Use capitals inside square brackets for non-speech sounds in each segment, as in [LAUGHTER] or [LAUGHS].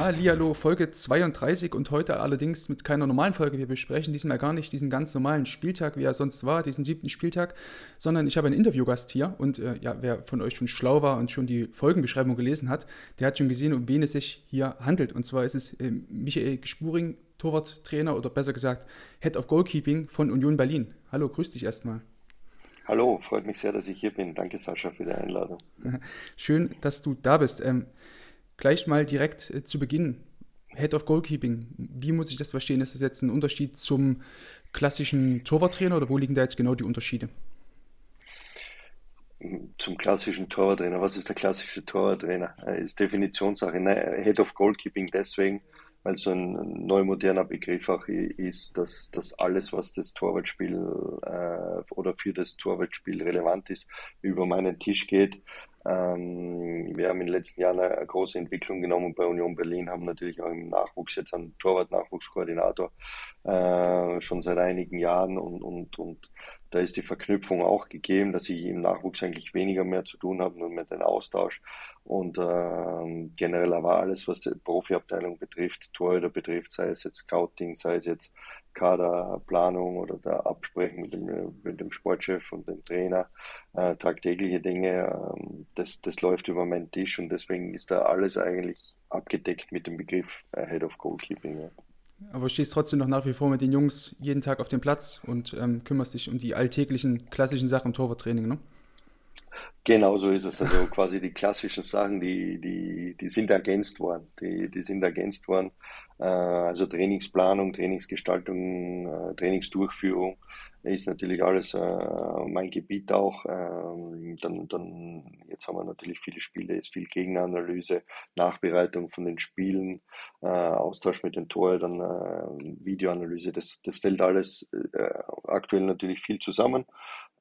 Hallihallo, Folge 32 und heute allerdings mit keiner normalen Folge. Wir besprechen diesmal gar nicht diesen ganz normalen Spieltag, wie er sonst war, diesen siebten Spieltag, sondern ich habe einen Interviewgast hier und äh, ja, wer von euch schon schlau war und schon die Folgenbeschreibung gelesen hat, der hat schon gesehen, um wen es sich hier handelt. Und zwar ist es äh, Michael Spuring, Torwarttrainer oder besser gesagt Head of Goalkeeping von Union Berlin. Hallo, grüß dich erstmal. Hallo, freut mich sehr, dass ich hier bin. Danke, Sascha, für die Einladung. [LAUGHS] Schön, dass du da bist. Ähm, gleich mal direkt äh, zu Beginn. Head of Goalkeeping, wie muss ich das verstehen? Ist das jetzt ein Unterschied zum klassischen Torwarttrainer oder wo liegen da jetzt genau die Unterschiede? Zum klassischen Torwarttrainer. Was ist der klassische Torwarttrainer? Äh, Ist Definitionssache. Ne, Head of Goalkeeping deswegen, weil so ein neu moderner Begriff auch ist, dass, dass alles, was das Torwartspiel äh, oder für das Torwartspiel relevant ist, über meinen Tisch geht. Ähm, wir haben in den letzten Jahren eine, große Entwicklung genommen bei Union Berlin, haben natürlich auch im Nachwuchs jetzt einen Torwart-Nachwuchskoordinator äh, schon seit einigen Jahren und, und, und da ist die Verknüpfung auch gegeben, dass ich im Nachwuchs eigentlich weniger mehr zu tun habe, nur mit dem Austausch. Und äh, generell aber alles, was die Profiabteilung betrifft, Torhüter betrifft, sei es jetzt Scouting, sei es jetzt Kaderplanung oder der Absprechen mit dem, mit dem Sportchef und dem Trainer, äh, tagtägliche Dinge, äh, das, das läuft über meinen Tisch und deswegen ist da alles eigentlich abgedeckt mit dem Begriff äh, Head of Goalkeeping. Ja. Aber stehst trotzdem noch nach wie vor mit den Jungs jeden Tag auf dem Platz und ähm, kümmerst dich um die alltäglichen, klassischen Sachen im Torwarttraining, ne? Genau so ist es. Also quasi die klassischen Sachen, die, die, die sind ergänzt worden. Die, die sind ergänzt worden. Äh, also Trainingsplanung, Trainingsgestaltung, äh, Trainingsdurchführung ist natürlich alles äh, mein Gebiet auch. Ähm, dann, dann, jetzt haben wir natürlich viele Spiele, ist viel Gegenanalyse, Nachbereitung von den Spielen, Austausch mit den Torhütern, Videoanalyse. Das, das fällt alles aktuell natürlich viel zusammen.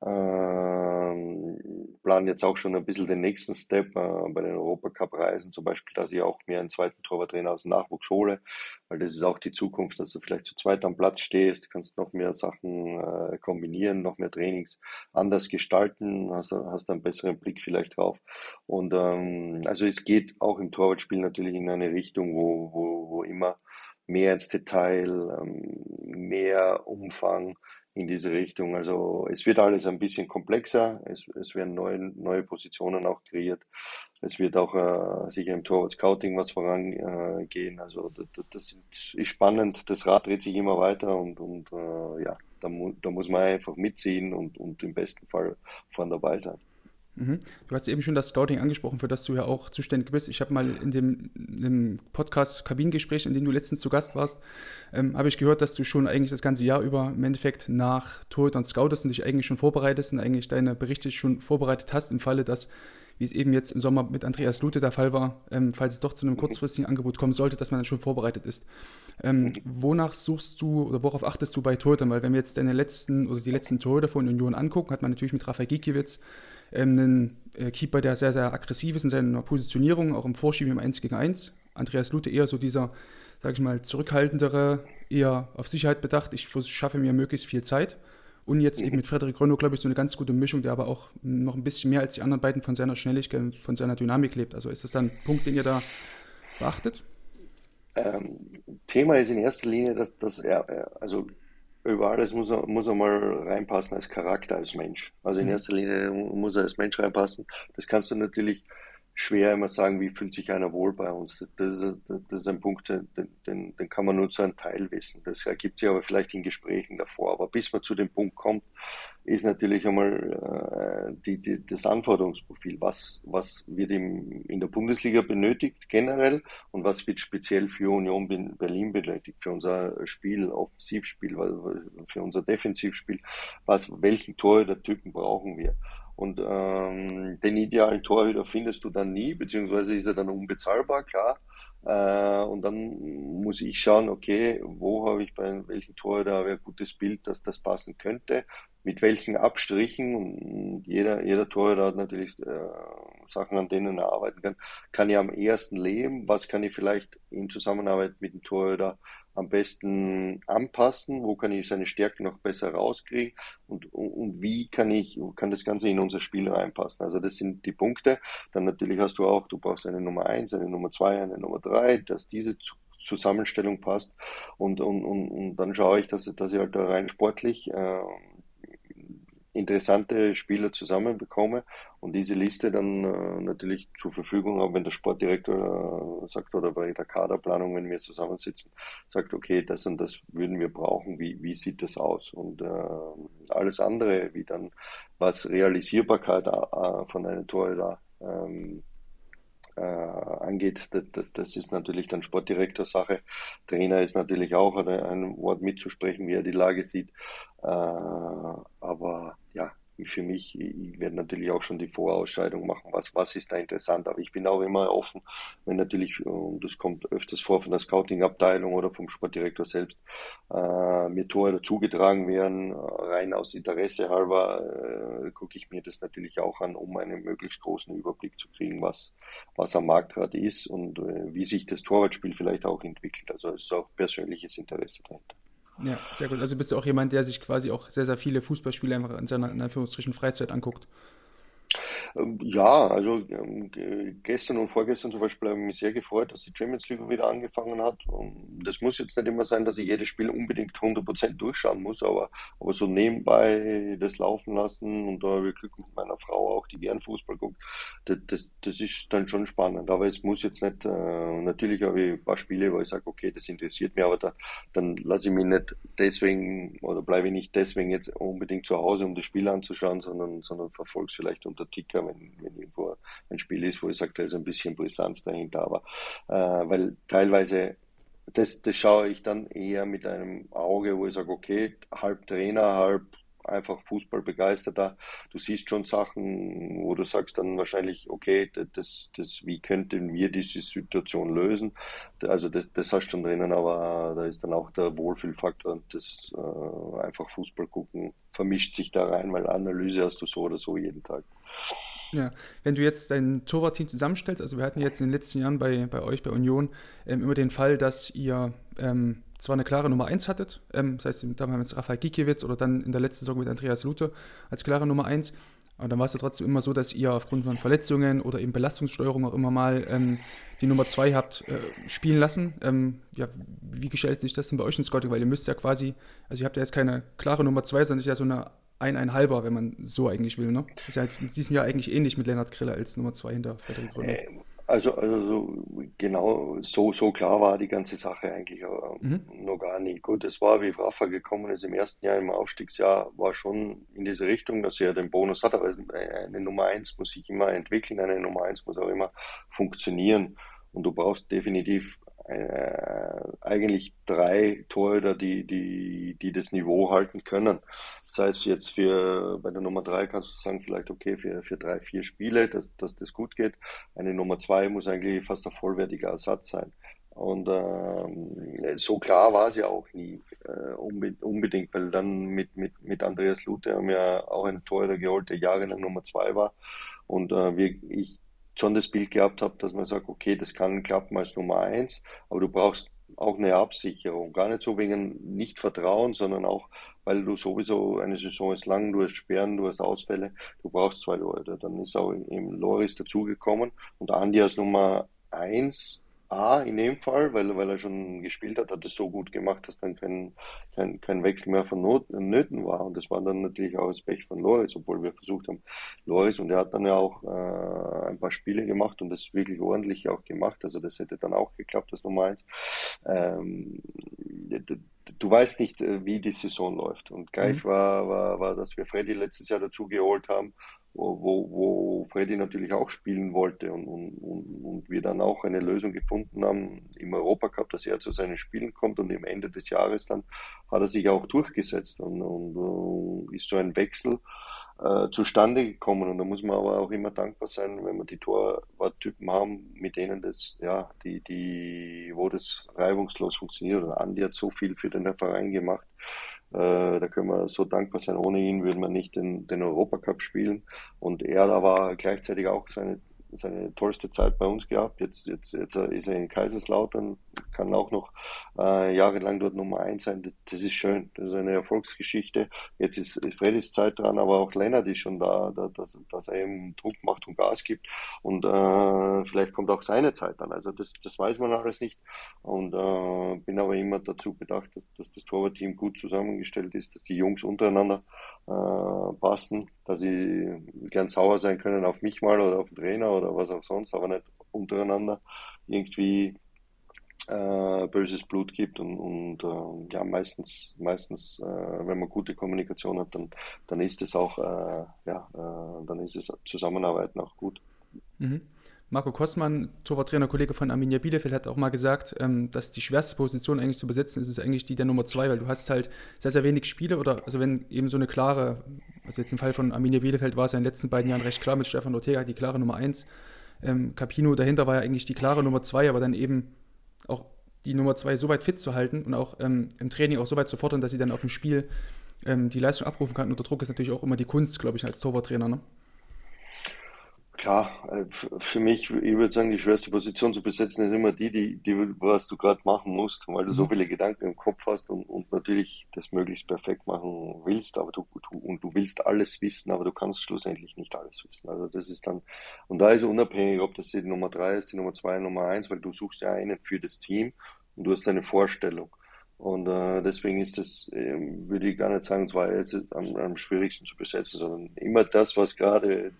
Ähm, planen jetzt auch schon ein bisschen den nächsten Step äh, bei den Europacup-Reisen, zum Beispiel, dass ich auch mir einen zweiten Torwarttrainer aus dem Nachwuchs hole, weil das ist auch die Zukunft, dass du vielleicht zu zweit am Platz stehst, kannst noch mehr Sachen äh, kombinieren, noch mehr Trainings anders gestalten, hast, hast einen besseren Blick vielleicht drauf. Und ähm, also es geht auch im Torwartspiel natürlich in eine Richtung, wo, wo, wo immer mehr ins Detail, ähm, mehr Umfang, in diese Richtung. Also es wird alles ein bisschen komplexer, es, es werden neue, neue Positionen auch kreiert, es wird auch äh, sicher im Torwart Scouting was vorangehen. Also das, das, ist spannend, das Rad dreht sich immer weiter und, und äh, ja, da, mu da muss man einfach mitziehen und, und im besten Fall vorne dabei sein. Mhm. Du hast eben schon das Scouting angesprochen, für das du ja auch zuständig bist. Ich habe mal in dem, in dem Podcast Kabinengespräch, in dem du letztens zu Gast warst, ähm, habe ich gehört, dass du schon eigentlich das ganze Jahr über im Endeffekt nach Torhütern scoutest und dich eigentlich schon vorbereitest und eigentlich deine Berichte schon vorbereitet hast im Falle, dass wie es eben jetzt im Sommer mit Andreas Lute der Fall war, ähm, falls es doch zu einem kurzfristigen Angebot kommen sollte, dass man dann schon vorbereitet ist. Ähm, wonach suchst du oder worauf achtest du bei Torhütern? Weil wenn wir jetzt deine letzten oder die letzten Torhüter von Union angucken, hat man natürlich mit Rafael Gikiewicz einen äh, Keeper, der sehr, sehr aggressiv ist in seiner Positionierung, auch im Vorschieben im 1 gegen 1. Andreas Lute eher so dieser, sag ich mal, zurückhaltendere, eher auf Sicherheit bedacht. Ich schaffe mir möglichst viel Zeit. Und jetzt eben mit Frederik Rönno, glaube ich, so eine ganz gute Mischung, der aber auch noch ein bisschen mehr als die anderen beiden von seiner Schnelligkeit von seiner Dynamik lebt. Also ist das dann ein Punkt, den ihr da beachtet? Ähm, Thema ist in erster Linie, dass, dass er, also über alles muss er, muss er mal reinpassen als Charakter, als Mensch. Also in erster Linie muss er als Mensch reinpassen. Das kannst du natürlich schwer immer sagen, wie fühlt sich einer wohl bei uns. Das, das, ist, das ist ein Punkt, den, den, den kann man nur zu einem Teil wissen. Das ergibt sich aber vielleicht in Gesprächen davor. Aber bis man zu dem Punkt kommt, ist natürlich einmal äh, die, die, das Anforderungsprofil. Was, was wird im, in der Bundesliga benötigt generell und was wird speziell für Union Berlin benötigt, für unser Spiel, Offensivspiel, für unser Defensivspiel, was, welchen Torhüter-Typen brauchen wir. Und ähm, den idealen Torhüter findest du dann nie, beziehungsweise ist er dann unbezahlbar, klar. Äh, und dann muss ich schauen, okay, wo habe ich bei welchem Torhüter ein gutes Bild, dass das passen könnte, mit welchen Abstrichen. Und jeder, jeder Torhüter hat natürlich äh, Sachen, an denen er arbeiten kann. Kann ich am ersten leben? Was kann ich vielleicht in Zusammenarbeit mit dem Torhüter am besten anpassen, wo kann ich seine Stärken noch besser rauskriegen und, und, wie kann ich, kann das Ganze in unser Spiel reinpassen. Also das sind die Punkte. Dann natürlich hast du auch, du brauchst eine Nummer eins, eine Nummer zwei, eine Nummer drei, dass diese Zusammenstellung passt und, und, und, und dann schaue ich, dass, dass ich halt da rein sportlich äh, interessante Spieler zusammenbekomme und diese Liste dann äh, natürlich zur Verfügung habe, wenn der Sportdirektor äh, sagt oder bei der Kaderplanung, wenn wir zusammensitzen, sagt, okay, das und das würden wir brauchen, wie, wie sieht das aus? Und äh, alles andere, wie dann was Realisierbarkeit äh, von einem Torhüter ähm, äh, angeht, das, das, ist natürlich dann Sportdirektor-Sache. Trainer ist natürlich auch ein Wort mitzusprechen, wie er die Lage sieht. Äh, aber ja, für mich, ich werde natürlich auch schon die Vorausscheidung machen, was, was ist da interessant. Aber ich bin auch immer offen, wenn natürlich, und das kommt öfters vor von der Scouting-Abteilung oder vom Sportdirektor selbst, äh, mir Tore zugetragen werden, rein aus Interesse halber, äh, gucke ich mir das natürlich auch an, um einen möglichst großen Überblick zu kriegen, was, was am Markt gerade ist und äh, wie sich das Torwartspiel vielleicht auch entwickelt. Also es ist auch persönliches Interesse dahinter. Ja, sehr gut. Also bist du auch jemand, der sich quasi auch sehr, sehr viele Fußballspiele einfach in seiner, in Anführungsstrichen, Freizeit anguckt. Ähm, ja, also ähm, gestern und vorgestern zum Beispiel habe ich mich sehr gefreut, dass die Champions League wieder angefangen hat. Und das muss jetzt nicht immer sein, dass ich jedes Spiel unbedingt 100% durchschauen muss, aber, aber so nebenbei das laufen lassen und da habe ich Glück mit meiner Frau auch, die gern Fußball guckt, das, das, das ist dann schon spannend. Aber es muss jetzt nicht, äh, natürlich habe ich ein paar Spiele, wo ich sage, okay, das interessiert mich, aber da, dann lasse ich mich nicht deswegen oder bleibe ich nicht deswegen jetzt unbedingt zu Hause, um das Spiel anzuschauen, sondern, sondern verfolge es vielleicht unter Ticker sicher, wenn, wenn irgendwo ein Spiel ist, wo ich sage, da ist ein bisschen Brisanz dahinter. Aber äh, weil teilweise das, das schaue ich dann eher mit einem Auge, wo ich sage, okay, halb Trainer, halb einfach Fußballbegeisterter. Du siehst schon Sachen, wo du sagst dann wahrscheinlich, okay, das, das, wie könnten wir diese Situation lösen? Also das, das hast du schon drinnen, aber da ist dann auch der Wohlfühlfaktor und das äh, einfach Fußball gucken vermischt sich da rein, weil Analyse hast du so oder so jeden Tag. Ja, wenn du jetzt dein Torwartteam zusammenstellst, also wir hatten jetzt in den letzten Jahren bei, bei euch, bei Union, ähm, immer den Fall, dass ihr ähm, zwar eine klare Nummer 1 hattet, ähm, das heißt, da haben Rafael Gikiewicz oder dann in der letzten Saison mit Andreas Lute als klare Nummer 1, aber dann war es ja trotzdem immer so, dass ihr aufgrund von Verletzungen oder eben Belastungssteuerung auch immer mal ähm, die Nummer 2 habt äh, spielen lassen. Ähm, ja, wie gestaltet sich das denn bei euch in Scouting? Weil ihr müsst ja quasi, also ihr habt ja jetzt keine klare Nummer 2, sondern es ist ja so eine ein, ein halber, wenn man so eigentlich will. Ne? Ist ja halt in diesem Jahr eigentlich ähnlich mit Lennart Kriller als Nummer zwei hinter Frederik Gröner. Äh, also, also genau, so, so klar war die ganze Sache eigentlich äh, mhm. noch gar nicht. Gut, es war, wie Rafa gekommen ist im ersten Jahr, im Aufstiegsjahr, war schon in diese Richtung, dass er den Bonus hat, aber eine Nummer eins muss sich immer entwickeln, eine Nummer eins muss auch immer funktionieren. Und du brauchst definitiv äh, eigentlich drei Torhüter, die, die, die das Niveau halten können. Das heißt jetzt für bei der Nummer drei kannst du sagen, vielleicht okay, für, für drei, vier Spiele, dass, dass das gut geht. Eine Nummer zwei muss eigentlich fast ein vollwertiger Ersatz sein. Und ähm, so klar war es ja auch nie äh, unbedingt, weil dann mit, mit, mit Andreas Lute haben wir auch einen Torhüter geholt, der jahrelang Nummer zwei war. Und äh, wir, ich schon das Bild gehabt habe, dass man sagt, okay, das kann klappen als Nummer eins, aber du brauchst auch eine Absicherung. Gar nicht so wegen Nicht-Vertrauen, sondern auch, weil du sowieso eine Saison ist lang, du hast Sperren, du hast Ausfälle, du brauchst zwei Leute. Dann ist auch eben Loris dazugekommen und Andi als Nummer eins A in dem Fall, weil, weil er schon gespielt hat, hat es so gut gemacht, dass dann kein, kein, kein Wechsel mehr von Not, Nöten war. Und das war dann natürlich auch das Pech von Loris, obwohl wir versucht haben, Loris, und er hat dann ja auch äh, ein paar Spiele gemacht und das wirklich ordentlich auch gemacht. Also das hätte dann auch geklappt, das Nummer eins. Ähm, du weißt nicht, äh, wie die Saison läuft. Und gleich mhm. war, war, war, dass wir Freddy letztes Jahr dazu geholt haben, wo, wo, Freddy natürlich auch spielen wollte und, und, und wir dann auch eine Lösung gefunden haben im Europacup, dass er zu seinen Spielen kommt und im Ende des Jahres dann hat er sich auch durchgesetzt und, und, und ist so ein Wechsel äh, zustande gekommen. Und da muss man aber auch immer dankbar sein, wenn wir die Torwarttypen haben, mit denen das, ja, die, die, wo das reibungslos funktioniert. Und Andi hat so viel für den Verein gemacht. Äh, da können wir so dankbar sein. Ohne ihn würden wir nicht den, den Europacup spielen. Und er da war gleichzeitig auch seine seine tollste Zeit bei uns gehabt. Jetzt, jetzt, jetzt ist er in Kaiserslautern, kann auch noch äh, jahrelang dort Nummer eins sein. Das, das, ist schön. Das ist eine Erfolgsgeschichte. Jetzt ist Freddys Zeit dran, aber auch Lennart ist schon da, da dass, dass er eben Druck macht und Gas gibt. Und äh, vielleicht kommt auch seine Zeit dann. Also das, das weiß man alles nicht. Und äh, bin aber immer dazu bedacht, dass, dass das Torwartteam gut zusammengestellt ist, dass die Jungs untereinander äh, passen, dass sie gern sauer sein können auf mich mal oder auf den Trainer oder was auch sonst, aber nicht untereinander irgendwie äh, böses Blut gibt und, und äh, ja meistens meistens äh, wenn man gute Kommunikation hat dann dann ist es auch äh, ja äh, dann ist es Zusammenarbeiten auch gut mhm. Marco Kostmann, Torwarttrainer, Kollege von Arminia Bielefeld, hat auch mal gesagt, ähm, dass die schwerste Position eigentlich zu besetzen ist, ist eigentlich die der Nummer zwei, weil du hast halt sehr, sehr wenig Spiele oder, also wenn eben so eine klare, also jetzt im Fall von Arminia Bielefeld war es ja in den letzten beiden Jahren recht klar mit Stefan Ortega, die klare Nummer eins. Ähm, Capino dahinter war ja eigentlich die klare Nummer zwei, aber dann eben auch die Nummer zwei so weit fit zu halten und auch ähm, im Training auch so weit zu fordern, dass sie dann auch im Spiel ähm, die Leistung abrufen kann. Unter Druck ist natürlich auch immer die Kunst, glaube ich, als Torwarttrainer. Ne? Klar, äh, für mich, ich würde sagen, die schwerste Position zu besetzen ist immer die, die, die was du gerade machen musst, weil du so mhm. viele Gedanken im Kopf hast und, und natürlich das möglichst perfekt machen willst, aber du, du, und du willst alles wissen, aber du kannst schlussendlich nicht alles wissen. Also das ist dann, und da ist unabhängig, ob das die Nummer drei ist, die Nummer zwei, Nummer eins, weil du suchst ja einen für das Team und du hast eine Vorstellung. Und äh, deswegen ist das, äh, würde ich gar nicht sagen, zwar ist es am, am schwierigsten zu besetzen, sondern immer das, was gerade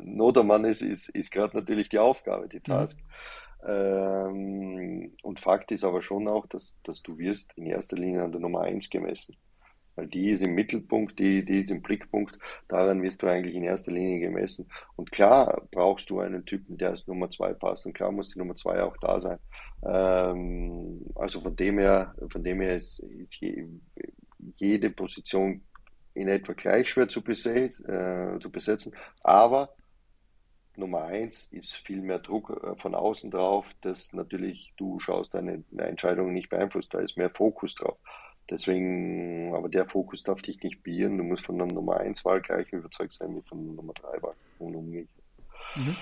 Nodermann ist, ist, ist gerade natürlich die Aufgabe, die Task. Mhm. Ähm, und Fakt ist aber schon auch, dass, dass du wirst in erster Linie an der Nummer 1 gemessen. Weil die ist im Mittelpunkt, die, die ist im Blickpunkt, daran wirst du eigentlich in erster Linie gemessen. Und klar brauchst du einen Typen, der als Nummer 2 passt. Und klar muss die Nummer 2 auch da sein. Ähm, also von dem her, von dem her ist, ist jede Position in etwa gleich schwer zu, besetzen, äh, zu besetzen. Aber Nummer eins ist viel mehr Druck äh, von außen drauf, dass natürlich du schaust deine, Entscheidung nicht beeinflusst. Da ist mehr Fokus drauf. Deswegen, aber der Fokus darf dich nicht bieren. Du musst von der Nummer 1 Wahl gleich überzeugt sein wie von der Nummer 3 Wahl. Mhm.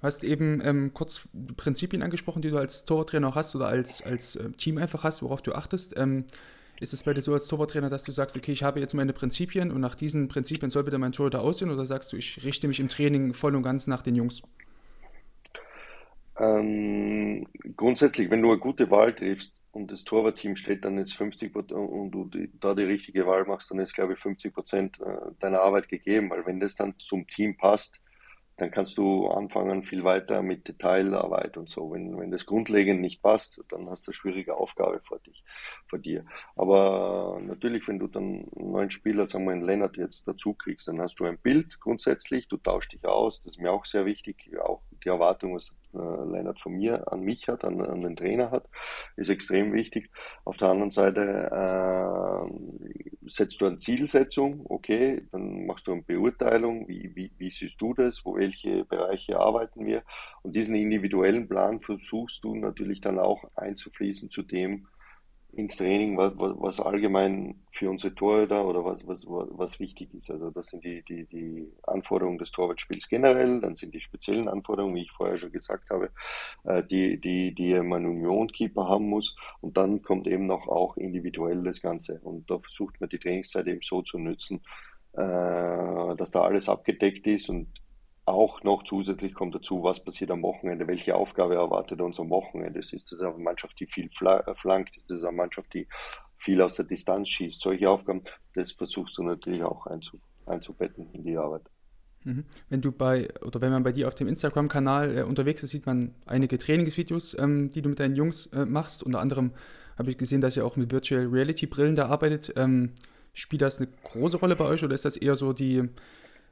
Du hast eben ähm, kurz Prinzipien angesprochen, die du als Torwarttrainer hast oder als, als äh, Team einfach hast, worauf du achtest. Ähm, ist es bei dir so als Torwarttrainer, dass du sagst, okay, ich habe jetzt meine Prinzipien und nach diesen Prinzipien soll bitte mein Torhüter aussehen oder sagst du, ich richte mich im Training voll und ganz nach den Jungs? Ähm, grundsätzlich, wenn du eine gute Wahl triffst und das Torwartteam steht dann jetzt 50% und du die, da die richtige Wahl machst, dann ist, glaube ich, 50 Prozent äh, deiner Arbeit gegeben, weil wenn das dann zum Team passt, dann kannst du anfangen viel weiter mit Detailarbeit und so. Wenn, wenn das grundlegend nicht passt, dann hast du eine schwierige Aufgabe vor, dich, vor dir. Aber natürlich, wenn du dann einen neuen Spieler, sagen wir einen Lennart jetzt dazu kriegst, dann hast du ein Bild grundsätzlich, du tauschst dich aus, das ist mir auch sehr wichtig, auch die Erwartung, was äh, Lennart von mir an mich hat, an, an den Trainer hat, ist extrem wichtig. Auf der anderen Seite äh, setzt du eine Zielsetzung, okay, dann machst du eine Beurteilung, wie, wie, wie siehst du das, wo welche Bereiche arbeiten wir und diesen individuellen Plan versuchst du natürlich dann auch einzufließen zu dem, ins Training, was, was allgemein für unsere Torhüter oder was, was, was wichtig ist. Also das sind die, die, die Anforderungen des Torwartspiels generell, dann sind die speziellen Anforderungen, wie ich vorher schon gesagt habe, äh, die, die, die man Union-Keeper haben muss und dann kommt eben noch auch individuell das Ganze und da versucht man die Trainingszeit eben so zu nutzen, äh, dass da alles abgedeckt ist und auch noch zusätzlich kommt dazu, was passiert am Wochenende, welche Aufgabe erwartet uns am Wochenende. Ist das eine Mannschaft, die viel äh, flankt? Ist das eine Mannschaft, die viel aus der Distanz schießt? Solche Aufgaben, das versuchst du natürlich auch einzubetten in die Arbeit. Mhm. Wenn du bei, oder wenn man bei dir auf dem Instagram-Kanal äh, unterwegs ist, sieht man einige Trainingsvideos, ähm, die du mit deinen Jungs äh, machst. Unter anderem habe ich gesehen, dass ihr auch mit Virtual Reality Brillen da arbeitet. Ähm, spielt das eine große Rolle bei euch oder ist das eher so die,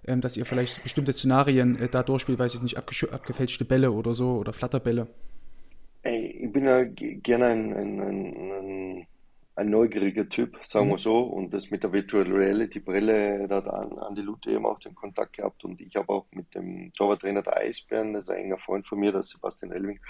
ähm, dass ihr vielleicht bestimmte Szenarien äh, da durchspielt, weiß ich nicht, abgefälschte Bälle oder so oder Flatterbälle? Ey, ich bin ja gerne ein, ein, ein, ein neugieriger Typ, sagen mhm. wir so. Und das mit der Virtual Reality Brille, da hat Andi Lute eben auch den Kontakt gehabt. Und ich habe auch mit dem Torwarttrainer der Eisbären, das ist ein enger Freund von mir, der Sebastian Elving,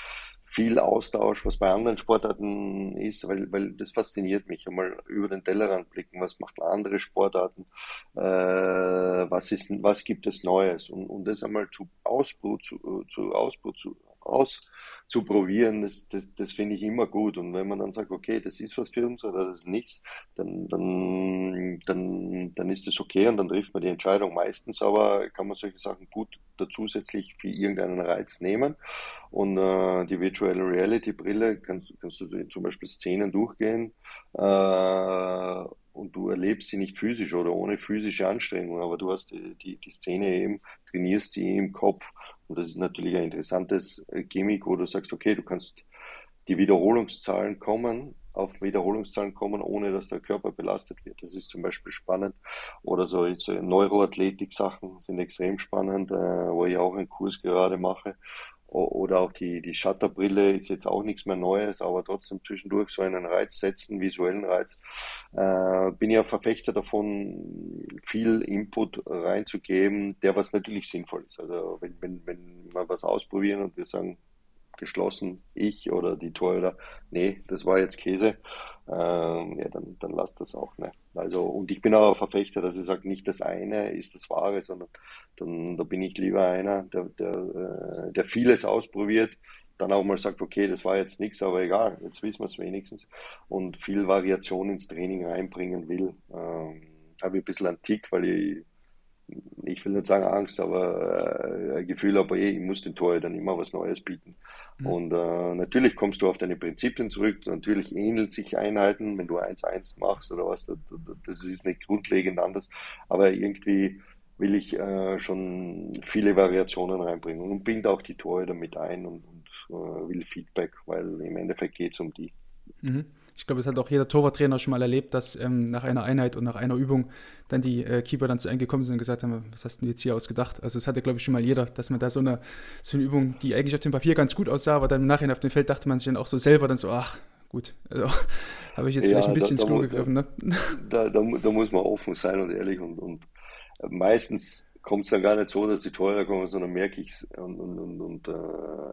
viel Austausch, was bei anderen Sportarten ist, weil, weil das fasziniert mich. Einmal über den Tellerrand blicken, was macht andere Sportarten, äh, was, ist, was gibt es Neues und, und das einmal zu Ausbruch, zu, zu Ausbruch, zu, aus, zu probieren, das, das, das finde ich immer gut. Und wenn man dann sagt, okay, das ist was für uns oder das ist nichts, dann, dann, dann, dann ist das okay und dann trifft man die Entscheidung. Meistens aber kann man solche Sachen gut zusätzlich für irgendeinen Reiz nehmen. Und äh, die Virtual Reality Brille kannst, kannst du zum Beispiel Szenen durchgehen äh, und du erlebst sie nicht physisch oder ohne physische Anstrengung, aber du hast die, die, die Szene eben, trainierst sie im Kopf und das ist natürlich ein interessantes äh, Gimmick, wo du sagst, okay, du kannst die Wiederholungszahlen kommen, auf Wiederholungszahlen kommen, ohne dass der Körper belastet wird. Das ist zum Beispiel spannend. Oder so, so Neuroathletik-Sachen sind extrem spannend, äh, wo ich auch einen Kurs gerade mache. Oder auch die, die Shutterbrille ist jetzt auch nichts mehr Neues, aber trotzdem zwischendurch so einen Reiz setzen, visuellen Reiz. Äh, bin ja Verfechter davon, viel Input reinzugeben, der was natürlich sinnvoll ist. Also wenn, wenn, wenn wir was ausprobieren und wir sagen, geschlossen, ich oder die Torhüter, nee, das war jetzt Käse, ähm, ja, dann, dann lass das auch. Ne? Also, und ich bin auch Verfechter, dass ich sage, nicht das eine ist das Wahre, sondern dann, da bin ich lieber einer, der, der, äh, der vieles ausprobiert, dann auch mal sagt, okay, das war jetzt nichts, aber egal, jetzt wissen wir es wenigstens und viel Variation ins Training reinbringen will. Ähm, habe ich ein bisschen Tick, weil ich ich will nicht sagen Angst, aber äh, ein Gefühl habe, eh, ich muss den Torhütern immer was Neues bieten. Mhm. Und äh, natürlich kommst du auf deine Prinzipien zurück, natürlich ähnelt sich Einheiten, wenn du 1-1 machst oder was, das, ist nicht grundlegend anders, aber irgendwie will ich äh, schon viele Variationen reinbringen und binde auch die Torhüter mit ein und, und äh, will Feedback, weil im Endeffekt geht es um die. Mhm ich glaube, es hat auch jeder Torwarttrainer schon mal erlebt, dass ähm, nach einer Einheit und nach einer Übung dann die äh, Keeper dann zu einem gekommen sind und gesagt haben, was hast du jetzt hier ausgedacht? Also das hatte, glaube ich, schon mal jeder, dass man da so eine, so eine Übung, die eigentlich auf dem Papier ganz gut aussah, aber dann im Nachhinein auf dem Feld dachte man sich dann auch so selber dann so, ach, gut, also [LAUGHS] habe ich jetzt ja, vielleicht ein bisschen da, ins Klo gegriffen. Ne? [LAUGHS] Da, da, da, muss man offen sein und ehrlich und, und meistens kommt es dann gar nicht so, dass die Tore kommen, sondern merke ich es und, und, und, und äh,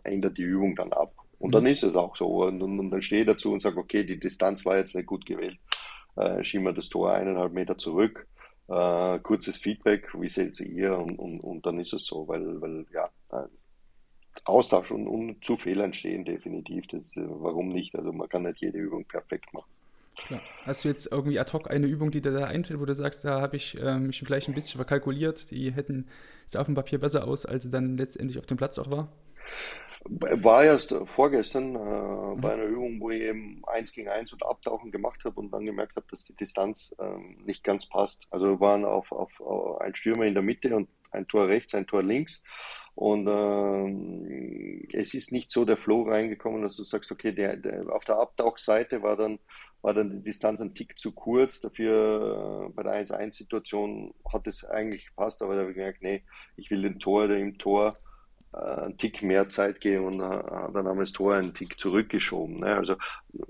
ändert die Übung dann ab. Und dann mhm. ist es auch so. Und, und, und dann stehe ich dazu und sage, okay, die Distanz war jetzt nicht gut gewählt. Äh, schieben wir das Tor eineinhalb Meter zurück. Äh, kurzes Feedback, wie seht ihr? Und, und, und dann ist es so, weil, weil ja, Austausch und, und zu Fehlern stehen definitiv. Das, äh, warum nicht? Also man kann nicht jede Übung perfekt machen. Klar. Hast du jetzt irgendwie ad hoc eine Übung, die dir da einfällt, wo du sagst, da habe ich äh, mich vielleicht ein bisschen verkalkuliert, die hätten es auf dem Papier besser aus, als sie dann letztendlich auf dem Platz auch war? War erst vorgestern äh, bei einer Übung, wo ich eben eins gegen eins und Abtauchen gemacht habe und dann gemerkt habe, dass die Distanz ähm, nicht ganz passt. Also wir waren auf, auf, auf ein Stürmer in der Mitte und ein Tor rechts, ein Tor links. Und ähm, es ist nicht so der Flow reingekommen, dass du sagst, okay, der, der, auf der Abtauchseite war dann, war dann die Distanz ein Tick zu kurz. Dafür äh, bei der 1-1-Situation hat es eigentlich gepasst, aber da habe ich gemerkt, nee, ich will den Tor oder im Tor einen Tick mehr Zeit geben und hat dann einmal das Tor einen Tick zurückgeschoben. Ne? Also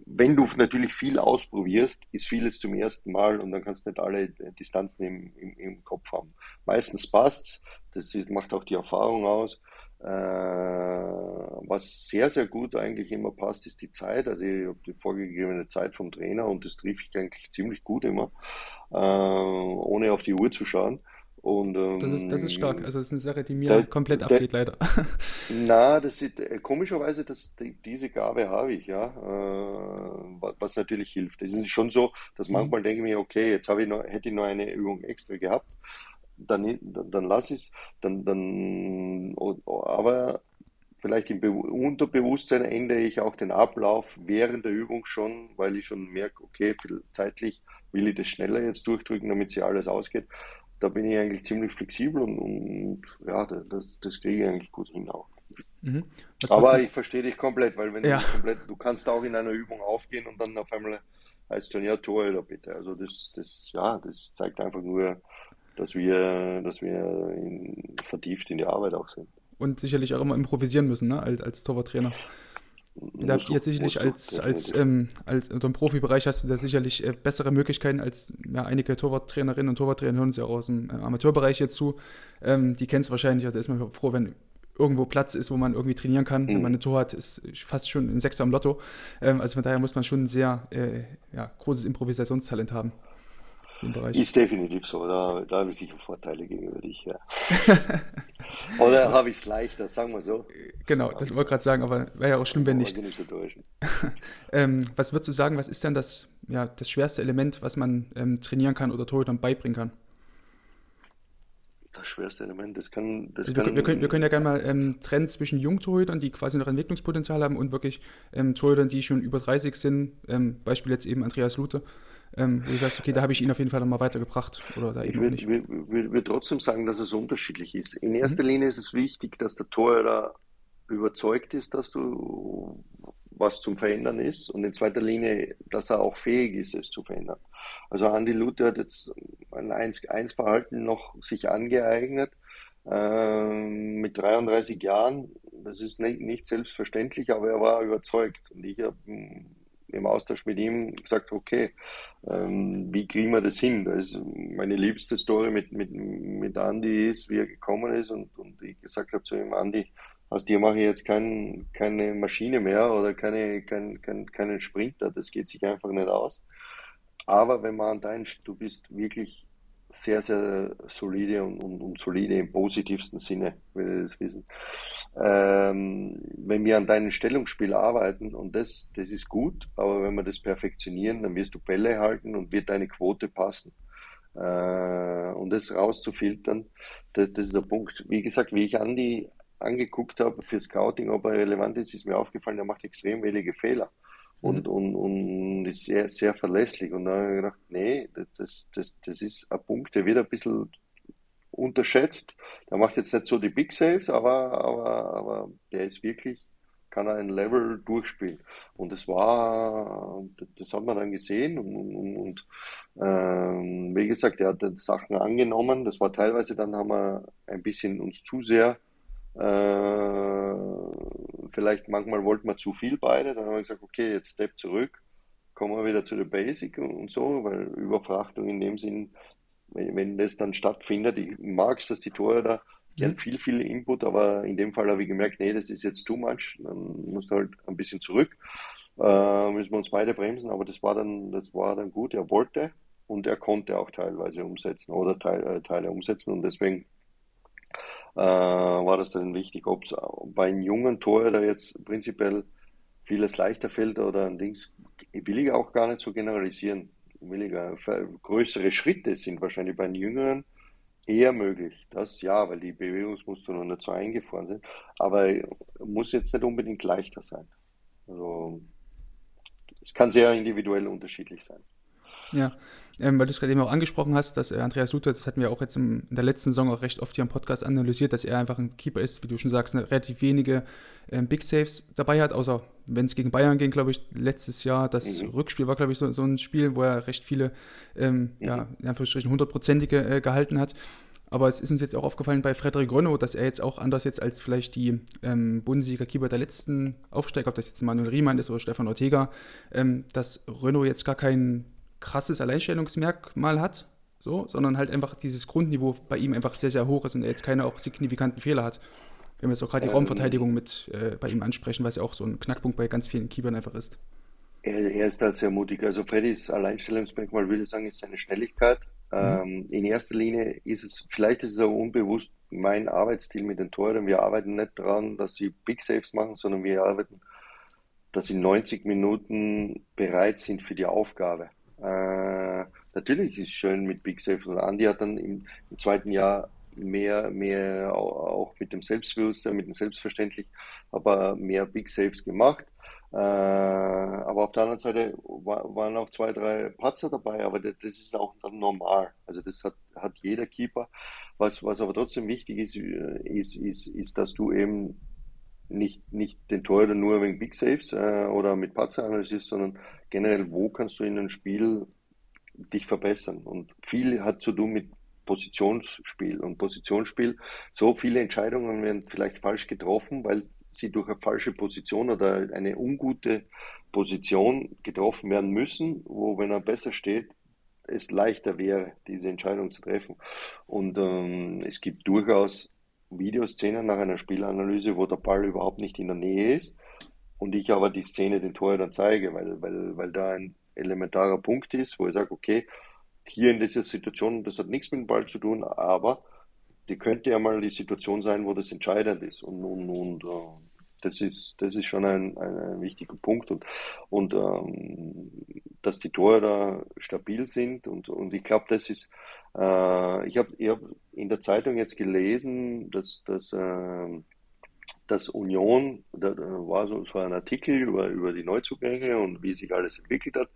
wenn du natürlich viel ausprobierst, ist vieles zum ersten Mal und dann kannst du nicht alle Distanzen im, im, im Kopf haben. Meistens passt's, das ist, macht auch die Erfahrung aus. Äh, was sehr, sehr gut eigentlich immer passt, ist die Zeit. Also ich habe die vorgegebene Zeit vom Trainer und das trifft ich eigentlich ziemlich gut immer, äh, ohne auf die Uhr zu schauen. Und, ähm, das, ist, das ist stark. Also das ist eine Sache, die mir da, komplett abgeht, da, leider. [LAUGHS] Na, das ist äh, komischerweise, das, die, diese Gabe habe ich, ja. Äh, was natürlich hilft. Es ist schon so, dass mhm. manchmal mhm. denke ich mir, okay, jetzt habe ich noch, hätte ich noch eine Übung extra gehabt, dann, dann, dann lass ich es, dann, dann, aber vielleicht im Be Unterbewusstsein ändere ich auch den Ablauf während der Übung schon, weil ich schon merke, okay, zeitlich will ich das schneller jetzt durchdrücken, damit sie alles ausgeht da bin ich eigentlich ziemlich flexibel und, und ja, das, das kriege ich eigentlich gut hin auch. Mhm. Aber ich verstehe dich komplett, weil wenn ja. du komplett, du kannst auch in einer Übung aufgehen und dann auf einmal heißt schon, ja, Tor oder bitte. Also das, das, ja, das zeigt einfach nur, dass wir, dass wir in, vertieft in die Arbeit auch sind. Und sicherlich auch immer improvisieren müssen, ne, als, als Torwarttrainer. Da habt ihr sicherlich als, als, ähm, als im Profibereich hast du da sicherlich äh, bessere Möglichkeiten als ja, einige Torwarttrainerinnen und Torwarttrainer hören uns ja auch aus dem äh, Amateurbereich jetzt zu. Ähm, die kennen es wahrscheinlich, also da ist man froh, wenn irgendwo Platz ist, wo man irgendwie trainieren kann. Mhm. Wenn man eine Tor hat, ist fast schon ein Sechser am Lotto. Ähm, also von daher muss man schon ein sehr äh, ja, großes Improvisationstalent haben. Ist definitiv so. Da, da habe ich sicher Vorteile gegenüber dich. Ja. [LAUGHS] Oder habe ich es leichter, sagen wir so. Genau, das wollte ich gerade sagen, aber wäre ja auch schlimm, wenn nicht. nicht so [LAUGHS] ähm, was würdest du sagen, was ist denn das, ja, das schwerste Element, was man ähm, trainieren kann oder Torhütern beibringen kann? Das schwerste Element, das kann. Das also wir, kann, wir, können, wir können ja gerne mal ähm, trennen zwischen Jungtorhütern, die quasi noch Entwicklungspotenzial haben, und wirklich ähm, Torhütern, die schon über 30 sind. Ähm, Beispiel jetzt eben Andreas Lute. Ähm, wo du sagst, okay, da habe ich ihn auf jeden Fall nochmal weitergebracht oder da eben ich würde würd, würd trotzdem sagen, dass es unterschiedlich ist. In erster mhm. Linie ist es wichtig, dass der Torhüter überzeugt ist, dass du was zum Verändern ist und in zweiter Linie, dass er auch fähig ist, es zu verändern. Also Andy Luther hat jetzt ein 1-Verhalten noch sich angeeignet ähm, mit 33 Jahren. Das ist nicht, nicht, selbstverständlich, aber er war überzeugt und ich habe im Austausch mit ihm gesagt, okay, ähm, wie kriegen wir das hin? Ist meine liebste Story mit, mit, mit Andy ist, wie er gekommen ist und, und ich gesagt habe zu ihm, Andy, aus dir mache ich jetzt kein, keine Maschine mehr oder keine, kein, kein, keinen Sprinter, das geht sich einfach nicht aus. Aber wenn man an deinen, du bist wirklich sehr, sehr solide und, und, und solide im positivsten Sinne, will ich das wissen. Ähm, wenn wir an deinem Stellungsspiel arbeiten, und das, das ist gut, aber wenn wir das perfektionieren, dann wirst du Bälle halten und wird deine Quote passen. Äh, und das rauszufiltern, das, das ist der Punkt. Wie gesagt, wie ich Andi angeguckt habe für Scouting, ob er relevant ist, ist mir aufgefallen, er macht extrem wenige Fehler und, und, und ist sehr, sehr verlässlich. Und dann habe ich gedacht, nee, das, das, das ist ein Punkt, der wird ein bisschen unterschätzt. Der macht jetzt nicht so die Big Saves, aber, aber, aber der ist wirklich, kann ein Level durchspielen. Und das war, das hat man dann gesehen und, und, und ähm, wie gesagt, er hat Sachen angenommen. Das war teilweise, dann haben wir ein bisschen uns zu sehr äh, vielleicht manchmal wollten wir zu viel beide, dann haben wir gesagt, okay, jetzt Step zurück, kommen wir wieder zu der Basic und, so, weil Überfrachtung in dem Sinn, wenn, wenn das dann stattfindet, ich mag es, dass die Tore da gern mhm. viel, viel Input, aber in dem Fall habe ich gemerkt, nee, das ist jetzt too much, dann musst du halt ein bisschen zurück, äh, müssen wir uns beide bremsen, aber das war dann, das war dann gut, er wollte und er konnte auch teilweise umsetzen oder Teile, Teile umsetzen und deswegen äh, war das dann wichtig. Ob es bei einem jungen Torhüter jetzt prinzipiell vieles leichter fällt oder ein Dings, will ich auch gar nicht so generalisieren. Will ich gar, größere Schritte sind wahrscheinlich bei den Jüngeren eher möglich. Das ja, weil die Bewegungsmuster noch nicht so eingefahren sind. Aber muss jetzt nicht unbedingt leichter sein. Also es kann sehr individuell unterschiedlich sein. Ja, ähm, weil du es gerade eben auch angesprochen hast, dass äh, Andreas Luther, das hatten wir auch jetzt im, in der letzten Saison auch recht oft hier im Podcast analysiert, dass er einfach ein Keeper ist, wie du schon sagst, eine relativ wenige ähm, Big Saves dabei hat, außer wenn es gegen Bayern ging, glaube ich, letztes Jahr. Das mhm. Rückspiel war, glaube ich, so, so, ein Spiel, wo er recht viele, ähm, mhm. ja, in Anführungsstrichen hundertprozentige äh, gehalten hat. Aber es ist uns jetzt auch aufgefallen bei Frederik Renault, dass er jetzt auch anders jetzt als vielleicht die ähm, Bundesliga-Keeper der letzten Aufsteiger, ob das jetzt Manuel Riemann ist oder Stefan Ortega, ähm, dass Renault jetzt gar keinen krasses Alleinstellungsmerkmal hat, so, sondern halt einfach dieses Grundniveau bei ihm einfach sehr, sehr hoch ist und er jetzt keine auch signifikanten Fehler hat. Wenn wir jetzt auch gerade die ähm, Raumverteidigung mit äh, bei ihm ansprechen, was ja auch so ein Knackpunkt bei ganz vielen Keepern einfach ist. Er, er ist da sehr mutig. Also Freddys Alleinstellungsmerkmal, würde ich sagen, ist seine Schnelligkeit. Mhm. Ähm, in erster Linie ist es, vielleicht ist es auch unbewusst mein Arbeitsstil mit den Toren. Wir arbeiten nicht daran, dass sie Big Saves machen, sondern wir arbeiten, dass sie 90 Minuten bereit sind für die Aufgabe. Äh, natürlich ist es schön mit Big Safe und Andy hat dann im, im, zweiten Jahr mehr, mehr auch mit dem Selbstbewusstsein, mit dem Selbstverständlich, aber mehr Big Saves gemacht. Äh, aber auf der anderen Seite war, waren auch zwei, drei Patzer dabei, aber das, das ist auch dann normal. Also das hat, hat jeder Keeper. Was, was aber trotzdem wichtig ist, äh, ist, ist, ist, dass du eben nicht, nicht den Torhüter nur wegen Big Saves äh, oder mit Patzer analysierst, sondern generell, wo kannst du in einem Spiel dich verbessern? Und viel hat zu tun mit Positionsspiel. Und Positionsspiel, so viele Entscheidungen werden vielleicht falsch getroffen, weil sie durch eine falsche Position oder eine ungute Position getroffen werden müssen, wo, wenn er besser steht, es leichter wäre, diese Entscheidung zu treffen. Und ähm, es gibt durchaus Videoszenen nach einer Spielanalyse, wo der Ball überhaupt nicht in der Nähe ist und ich aber die Szene den Torhütern zeige, weil, weil, weil da ein elementarer Punkt ist, wo ich sage, okay, hier in dieser Situation, das hat nichts mit dem Ball zu tun, aber die könnte ja mal die Situation sein, wo das entscheidend ist. Und, und, und uh, das, ist, das ist schon ein, ein, ein wichtiger Punkt. Und, und ähm, dass die Tore da stabil sind. Und, und ich glaube, das ist, äh, ich habe ich hab in der Zeitung jetzt gelesen, dass, dass, äh, dass Union, da, war so, so ein Artikel über, über die Neuzugänge und wie sich alles entwickelt hat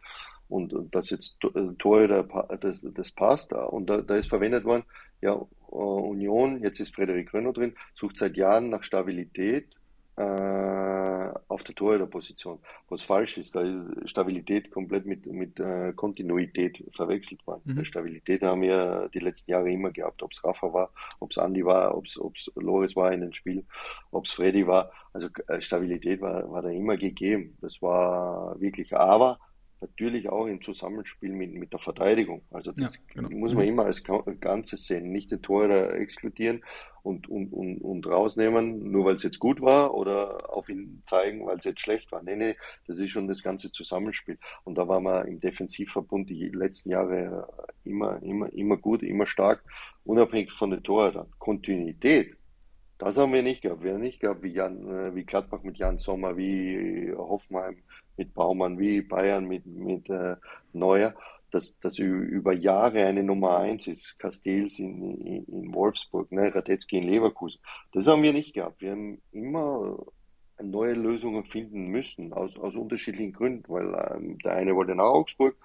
und, und dass jetzt äh, Tore das, das passt. Und da, da ist verwendet worden, ja, äh, Union, jetzt ist Frederik Rönno drin, sucht seit Jahren nach Stabilität auf der Torhüterposition, was falsch ist. Da ist Stabilität komplett mit, mit äh, Kontinuität verwechselt worden. Mhm. Stabilität haben wir die letzten Jahre immer gehabt, ob es Rafa war, ob es Andi war, ob es Loris war in den Spiel, ob es Freddy war. Also äh, Stabilität war, war da immer gegeben. Das war wirklich, aber natürlich auch im Zusammenspiel mit, mit der Verteidigung. Also das ja, genau. muss man mhm. immer als Ganzes sehen, nicht den Tor exkludieren und, und, und, und rausnehmen, nur weil es jetzt gut war oder auf ihn zeigen, weil es jetzt schlecht war. Nee, nee, das ist schon das ganze Zusammenspiel. Und da war man im Defensivverbund die letzten Jahre immer, immer, immer gut, immer stark, unabhängig von den Torhütern. Kontinuität, das haben wir nicht gehabt. Wir haben nicht gehabt, wie, Jan, äh, wie Gladbach mit Jan Sommer, wie Hoffenheim mit Baumann, wie Bayern mit, mit äh, Neuer, dass das über Jahre eine Nummer eins ist. Castells in, in, in Wolfsburg, ne, Radetzky in Leverkusen. Das haben wir nicht gehabt. Wir haben immer neue Lösungen finden müssen, aus, aus unterschiedlichen Gründen, weil ähm, der eine wollte nach Augsburg,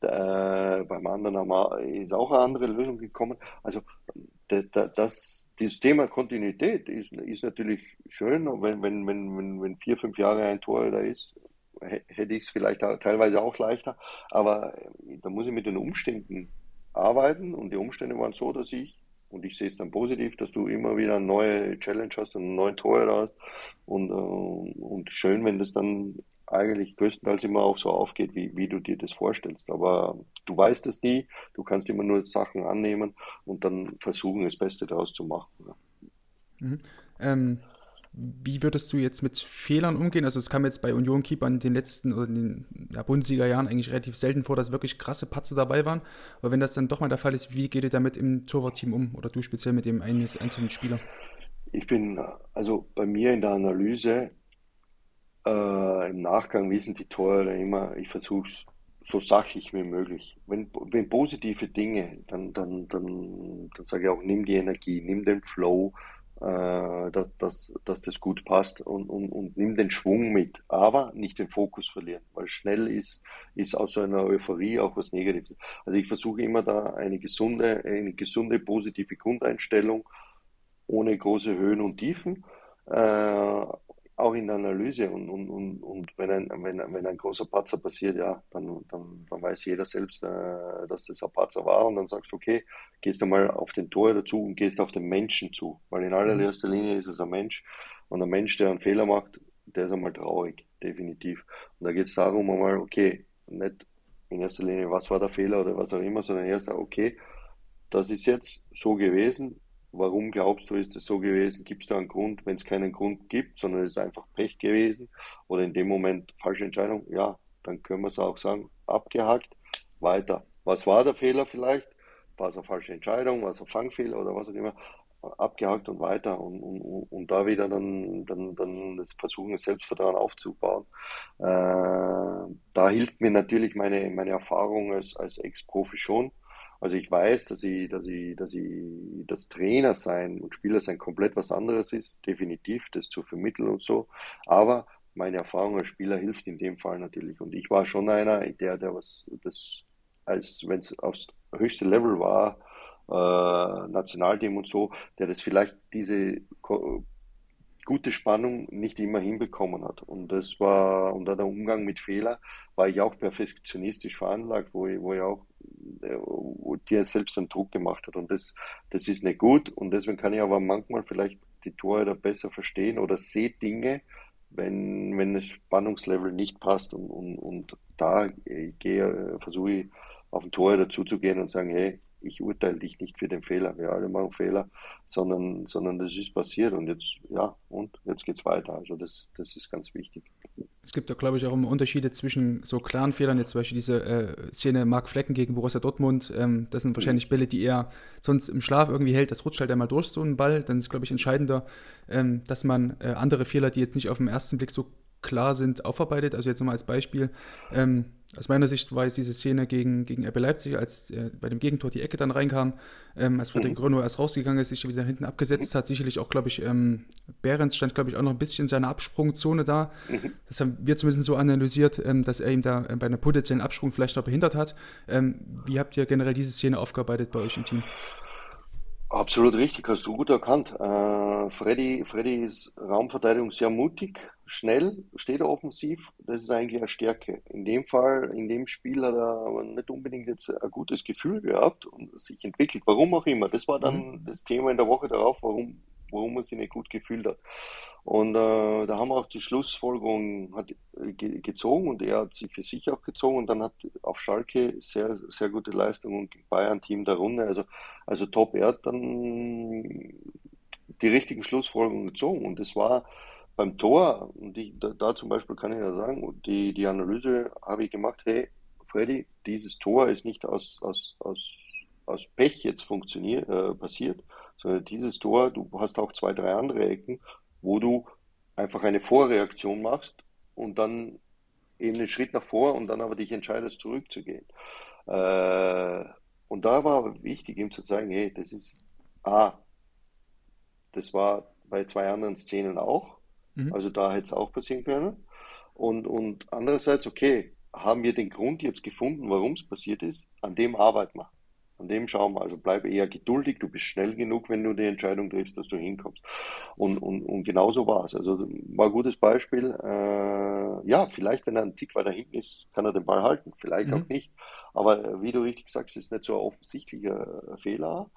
der, beim anderen wir, ist auch eine andere Lösung gekommen. Also das, dieses Thema Kontinuität ist, ist natürlich schön, wenn, wenn, wenn, wenn vier, fünf Jahre ein Tor da ist, hätte ich es vielleicht teilweise auch leichter, aber äh, da muss ich mit den Umständen arbeiten und die Umstände waren so, dass ich, und ich sehe es dann positiv, dass du immer wieder eine neue Challenge hast und einen neuen Torhüter hast und, äh, und schön, wenn das dann eigentlich größtenteils immer auch so aufgeht, wie, wie du dir das vorstellst. Aber du weißt es nie, du kannst immer nur Sachen annehmen und dann versuchen, das Beste daraus zu machen. Mhm. Ähm, wie würdest du jetzt mit Fehlern umgehen? Also es kam jetzt bei Union-Keepern in den letzten oder in den ja, Bundesliga-Jahren eigentlich relativ selten vor, dass wirklich krasse Patze dabei waren. Aber wenn das dann doch mal der Fall ist, wie geht ihr damit im Torwartteam um? Oder du speziell mit dem einzelnen Spieler? Ich bin, also bei mir in der Analyse, äh, im Nachgang wissen die Torhüter immer, ich versuche es so sachlich wie möglich. Wenn, wenn positive Dinge, dann, dann, dann, dann sage ich auch, nimm die Energie, nimm den Flow, äh, dass, dass, dass das gut passt und, und, und nimm den Schwung mit, aber nicht den Fokus verlieren, weil schnell ist, ist aus so einer Euphorie auch was Negatives. Also ich versuche immer da eine gesunde, eine gesunde, positive Grundeinstellung ohne große Höhen und Tiefen, äh, auch in der Analyse und, und, und, und wenn, ein, wenn, wenn ein großer Patzer passiert, ja, dann, dann, dann weiß jeder selbst, äh, dass das ein Patzer war und dann sagst du, okay, gehst du mal auf den Tor dazu und gehst auf den Menschen zu, weil in allererster mhm. Linie ist es ein Mensch und ein Mensch, der einen Fehler macht, der ist einmal traurig, definitiv. Und da geht es darum, einmal, okay, nicht in erster Linie, was war der Fehler oder was auch immer, sondern erst, okay, das ist jetzt so gewesen, Warum glaubst du, ist es so gewesen? Gibt es da einen Grund? Wenn es keinen Grund gibt, sondern es ist einfach Pech gewesen oder in dem Moment falsche Entscheidung, ja, dann können wir es auch sagen, abgehakt, weiter. Was war der Fehler vielleicht? War es eine falsche Entscheidung? War es ein Fangfehler oder was auch immer? Abgehakt und weiter und, und, und da wieder dann, dann, dann das Versuchen, das Selbstvertrauen aufzubauen. Äh, da hilft mir natürlich meine, meine Erfahrung als, als Ex-Profi schon also ich weiß, dass ich, dass ich, dass ich, das Trainer sein und Spieler sein komplett was anderes ist, definitiv, das zu vermitteln und so. Aber meine Erfahrung als Spieler hilft in dem Fall natürlich. Und ich war schon einer, der, der was, das, als wenn es aufs höchste Level war, äh, Nationalteam und so, der das vielleicht diese gute Spannung nicht immer hinbekommen hat. Und das war, und der Umgang mit Fehler war ich auch perfektionistisch veranlagt, wo ich, wo ich auch äh, wo dir selbst einen Druck gemacht hat. Und das, das ist nicht gut. Und deswegen kann ich aber manchmal vielleicht die Torhüter besser verstehen oder seht Dinge, wenn, wenn das Spannungslevel nicht passt. Und, und, und da äh, gehe, versuche ich auf den Torhüter zuzugehen und sagen, hey, ich urteile dich nicht für den Fehler. Wir alle machen Fehler, sondern, sondern das ist passiert und jetzt, ja, und jetzt geht's weiter. Also das, das ist ganz wichtig. Es gibt ja, glaube ich, auch immer Unterschiede zwischen so klaren Fehlern, jetzt zum Beispiel diese äh, Szene Mark Flecken gegen Borussia Dortmund. Ähm, das sind wahrscheinlich. Bälle, die er sonst im Schlaf irgendwie hält. Das rutscht halt einmal durch, so ein Ball. Dann ist, glaube ich, entscheidender, ähm, dass man äh, andere Fehler, die jetzt nicht auf den ersten Blick so klar sind, aufarbeitet. Also jetzt nochmal als Beispiel. Ähm, aus meiner Sicht war es diese Szene gegen, gegen RB Leipzig, als äh, bei dem Gegentor die Ecke dann reinkam, ähm, als Frederik mhm. Grönow erst rausgegangen ist, sich wieder hinten abgesetzt hat. Sicherlich auch, glaube ich, ähm, Behrens stand, glaube ich, auch noch ein bisschen in seiner Absprungzone da. Mhm. Das haben wir zumindest so analysiert, ähm, dass er ihm da äh, bei einer potenziellen Absprung vielleicht noch behindert hat. Ähm, wie habt ihr generell diese Szene aufgearbeitet bei euch im Team? Absolut richtig, hast du gut erkannt. Äh, Freddy, Freddy ist Raumverteidigung sehr mutig, schnell, steht er offensiv. Das ist eigentlich eine Stärke. In dem Fall, in dem Spiel hat er aber nicht unbedingt jetzt ein gutes Gefühl gehabt und sich entwickelt. Warum auch immer. Das war dann mhm. das Thema in der Woche darauf, warum, warum er sich nicht gut gefühlt hat. Und äh, da haben wir auch die Schlussfolgerung hat, äh, ge gezogen und er hat sie für sich auch gezogen und dann hat auf Schalke sehr, sehr gute Leistung und Bayern-Team der Runde, also, also top, er hat dann die richtigen Schlussfolgerungen gezogen und das war beim Tor, und ich, da, da, zum Beispiel kann ich ja sagen, die, die Analyse habe ich gemacht, hey, Freddy, dieses Tor ist nicht aus, aus, aus, aus Pech jetzt funktioniert, äh, passiert, sondern dieses Tor, du hast auch zwei, drei andere Ecken, wo du einfach eine Vorreaktion machst und dann eben einen Schritt nach vor und dann aber dich entscheidest, zurückzugehen. Äh, und da war wichtig, ihm zu zeigen, hey, das ist A, das war bei zwei anderen Szenen auch, mhm. also da hätte es auch passieren können. Und, und andererseits, okay, haben wir den Grund jetzt gefunden, warum es passiert ist, an dem arbeiten wir. An dem schauen wir. Also bleib eher geduldig, du bist schnell genug, wenn du die Entscheidung triffst, dass du hinkommst. Und, und, und genau so war es. Also war ein gutes Beispiel. Äh, ja, vielleicht, wenn er einen Tick weiter hinten ist, kann er den Ball halten, vielleicht mhm. auch nicht. Aber äh, wie du richtig sagst, ist nicht so ein offensichtlicher äh, Fehler.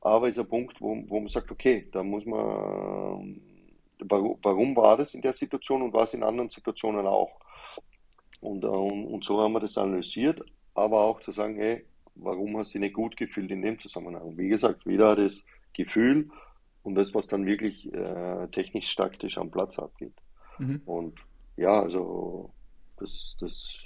Aber ist ein Punkt, wo, wo man sagt, okay, da muss man, warum, warum war das in der Situation und war es in anderen Situationen auch? Und, äh, und, und so haben wir das analysiert, aber auch zu sagen, hey, warum hast du dich nicht gut gefühlt in dem Zusammenhang? Wie gesagt, wieder das Gefühl und das, was dann wirklich äh, technisch taktisch am Platz abgeht. Mhm. Und ja, also das, das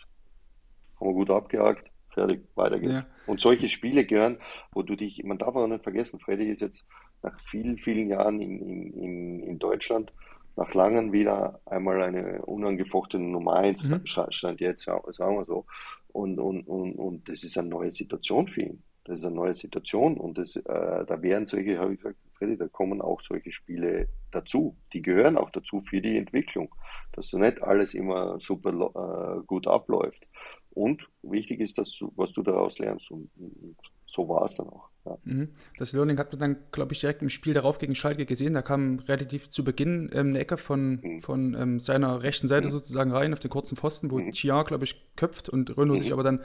haben wir gut abgehakt, fertig, weiter geht's. Ja. Und solche Spiele gehören, wo du dich, man darf auch nicht vergessen, Freddy ist jetzt nach vielen, vielen Jahren in, in, in Deutschland nach langem wieder einmal eine unangefochtene Nummer 1 mhm. stand jetzt, sagen wir so. Und, und, und, und das ist eine neue Situation für ihn. Das ist eine neue Situation und das, äh, da wären solche, habe ich gesagt, Freddy, da kommen auch solche Spiele dazu. Die gehören auch dazu für die Entwicklung, dass du nicht alles immer super äh, gut abläuft. Und wichtig ist, dass du, was du daraus lernst. Und, und so war es dann auch. Ja. Mhm. Das Learning hat man dann, glaube ich, direkt im Spiel darauf gegen Schalke gesehen. Da kam relativ zu Beginn ähm, eine Ecke von, mhm. von ähm, seiner rechten Seite mhm. sozusagen rein auf den kurzen Pfosten, wo mhm. Chiar, glaube ich, köpft und Renault sich mhm. aber dann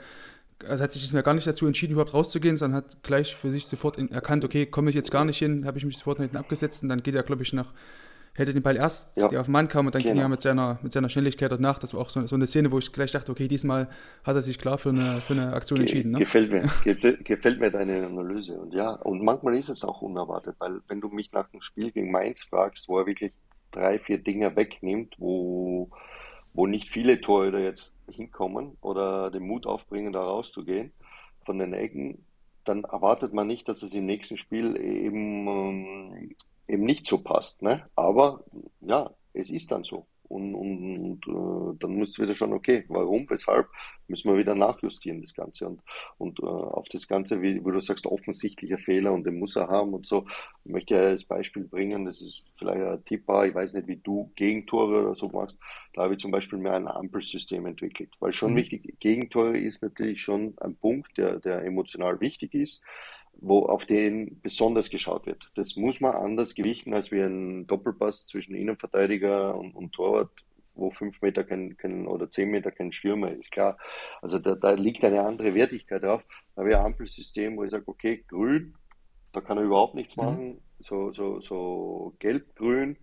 also hat sich jetzt gar nicht dazu entschieden, überhaupt rauszugehen, sondern hat gleich für sich sofort erkannt, okay, komme ich jetzt gar nicht hin, habe ich mich sofort hinten abgesetzt und dann geht er, glaube ich, nach hätte den Ball erst, ja. der auf den Mann kam und dann genau. ging er mit seiner, mit seiner Schnelligkeit danach. Das war auch so, so, eine Szene, wo ich gleich dachte, okay, diesmal hat er sich klar für eine, für eine Aktion Ge entschieden. Ne? Gefällt, mir, [LAUGHS] gefällt mir deine Analyse. Und ja, und manchmal ist es auch unerwartet, weil wenn du mich nach dem Spiel gegen Mainz fragst, wo er wirklich drei, vier Dinge wegnimmt, wo, wo nicht viele Torhüter jetzt hinkommen oder den Mut aufbringen, da rauszugehen von den Ecken, dann erwartet man nicht, dass es im nächsten Spiel eben ähm, eben nicht so passt. Ne? Aber ja, es ist dann so. Und, und, und äh, dann musst du wieder schauen, okay, warum, weshalb, müssen wir wieder nachjustieren, das Ganze. Und, und äh, auf das Ganze, wie, wie du sagst, offensichtlicher Fehler und den muss er haben und so, ich möchte ja als Beispiel bringen, das ist vielleicht ein Tipp, ich weiß nicht, wie du Gegentore oder so machst, da habe ich zum Beispiel mehr ein Ampelsystem entwickelt, weil schon mhm. wichtig, Gegentore ist natürlich schon ein Punkt, der, der emotional wichtig ist, wo auf den besonders geschaut wird. Das muss man anders gewichten als wie ein Doppelpass zwischen Innenverteidiger und, und Torwart, wo fünf Meter kein, kein oder zehn Meter kein Stürmer ist. Klar, also da, da liegt eine andere Wertigkeit drauf. Da wäre ein Ampelsystem, wo ich sage, okay, grün, da kann er überhaupt nichts mhm. machen. so, so, so gelb-grün,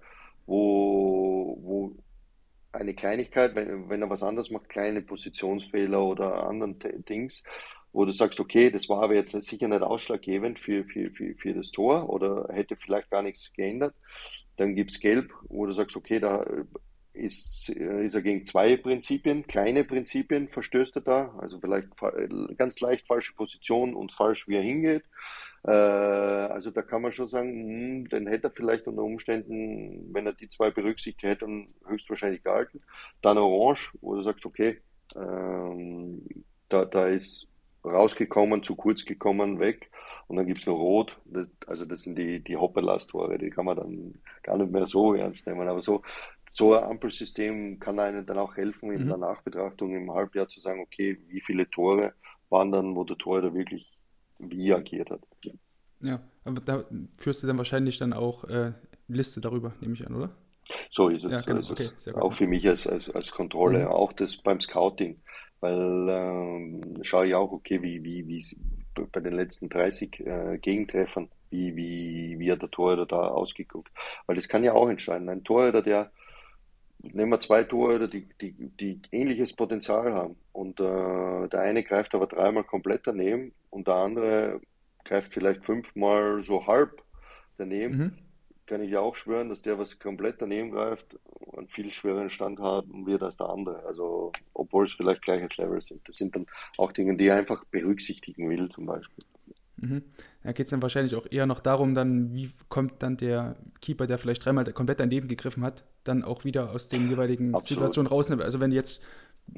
wo, wo eine Kleinigkeit, wenn, wenn er was anderes macht, kleine Positionsfehler oder anderen Dings, wo du sagst, okay, das war aber jetzt sicher nicht ausschlaggebend für, für, für, für das Tor oder hätte vielleicht gar nichts geändert. Dann gibt es Gelb, wo du sagst, okay, da ist, ist er gegen zwei Prinzipien, kleine Prinzipien verstößt er da, also vielleicht ganz leicht falsche Position und falsch, wie er hingeht. Äh, also da kann man schon sagen, hm, den hätte er vielleicht unter Umständen, wenn er die zwei berücksichtigt hätte, höchstwahrscheinlich gehalten. Dann Orange, wo du sagst, okay, ähm, da, da ist rausgekommen, zu kurz gekommen, weg. Und dann gibt es noch Rot, das, also das sind die, die Hopperlast-Tore, die kann man dann gar nicht mehr so ernst nehmen. Aber so, so ein Ampelsystem kann einem dann auch helfen, in mhm. der Nachbetrachtung im Halbjahr zu sagen, okay, wie viele Tore waren dann, wo der Torhüter wirklich wie agiert hat. Ja, aber da führst du dann wahrscheinlich dann auch äh, Liste darüber, nehme ich an, oder? So ist es. Ja, genau. so ist okay, es. Auch für mich als, als, als Kontrolle, mhm. auch das beim Scouting, weil ähm, schaue ich auch, okay, wie, wie, wie bei den letzten 30 äh, Gegentreffern, wie, wie, wie hat der Torhüter da ausgeguckt. Weil das kann ja auch entscheiden. Ein Torhüter, der, nehmen wir zwei Torhüter, die, die, die ähnliches Potenzial haben und äh, der eine greift aber dreimal komplett daneben und der andere greift vielleicht fünfmal so halb daneben. Mhm kann ich ja auch schwören, dass der, was komplett daneben greift, einen viel schwereren Stand haben wird als der andere. Also, obwohl es vielleicht gleiches Level sind. Das sind dann auch Dinge, die er einfach berücksichtigen will, zum Beispiel. Mhm. Da geht es dann wahrscheinlich auch eher noch darum, dann, wie kommt dann der Keeper, der vielleicht dreimal komplett daneben gegriffen hat, dann auch wieder aus den jeweiligen Absolut. Situationen raus. Also wenn jetzt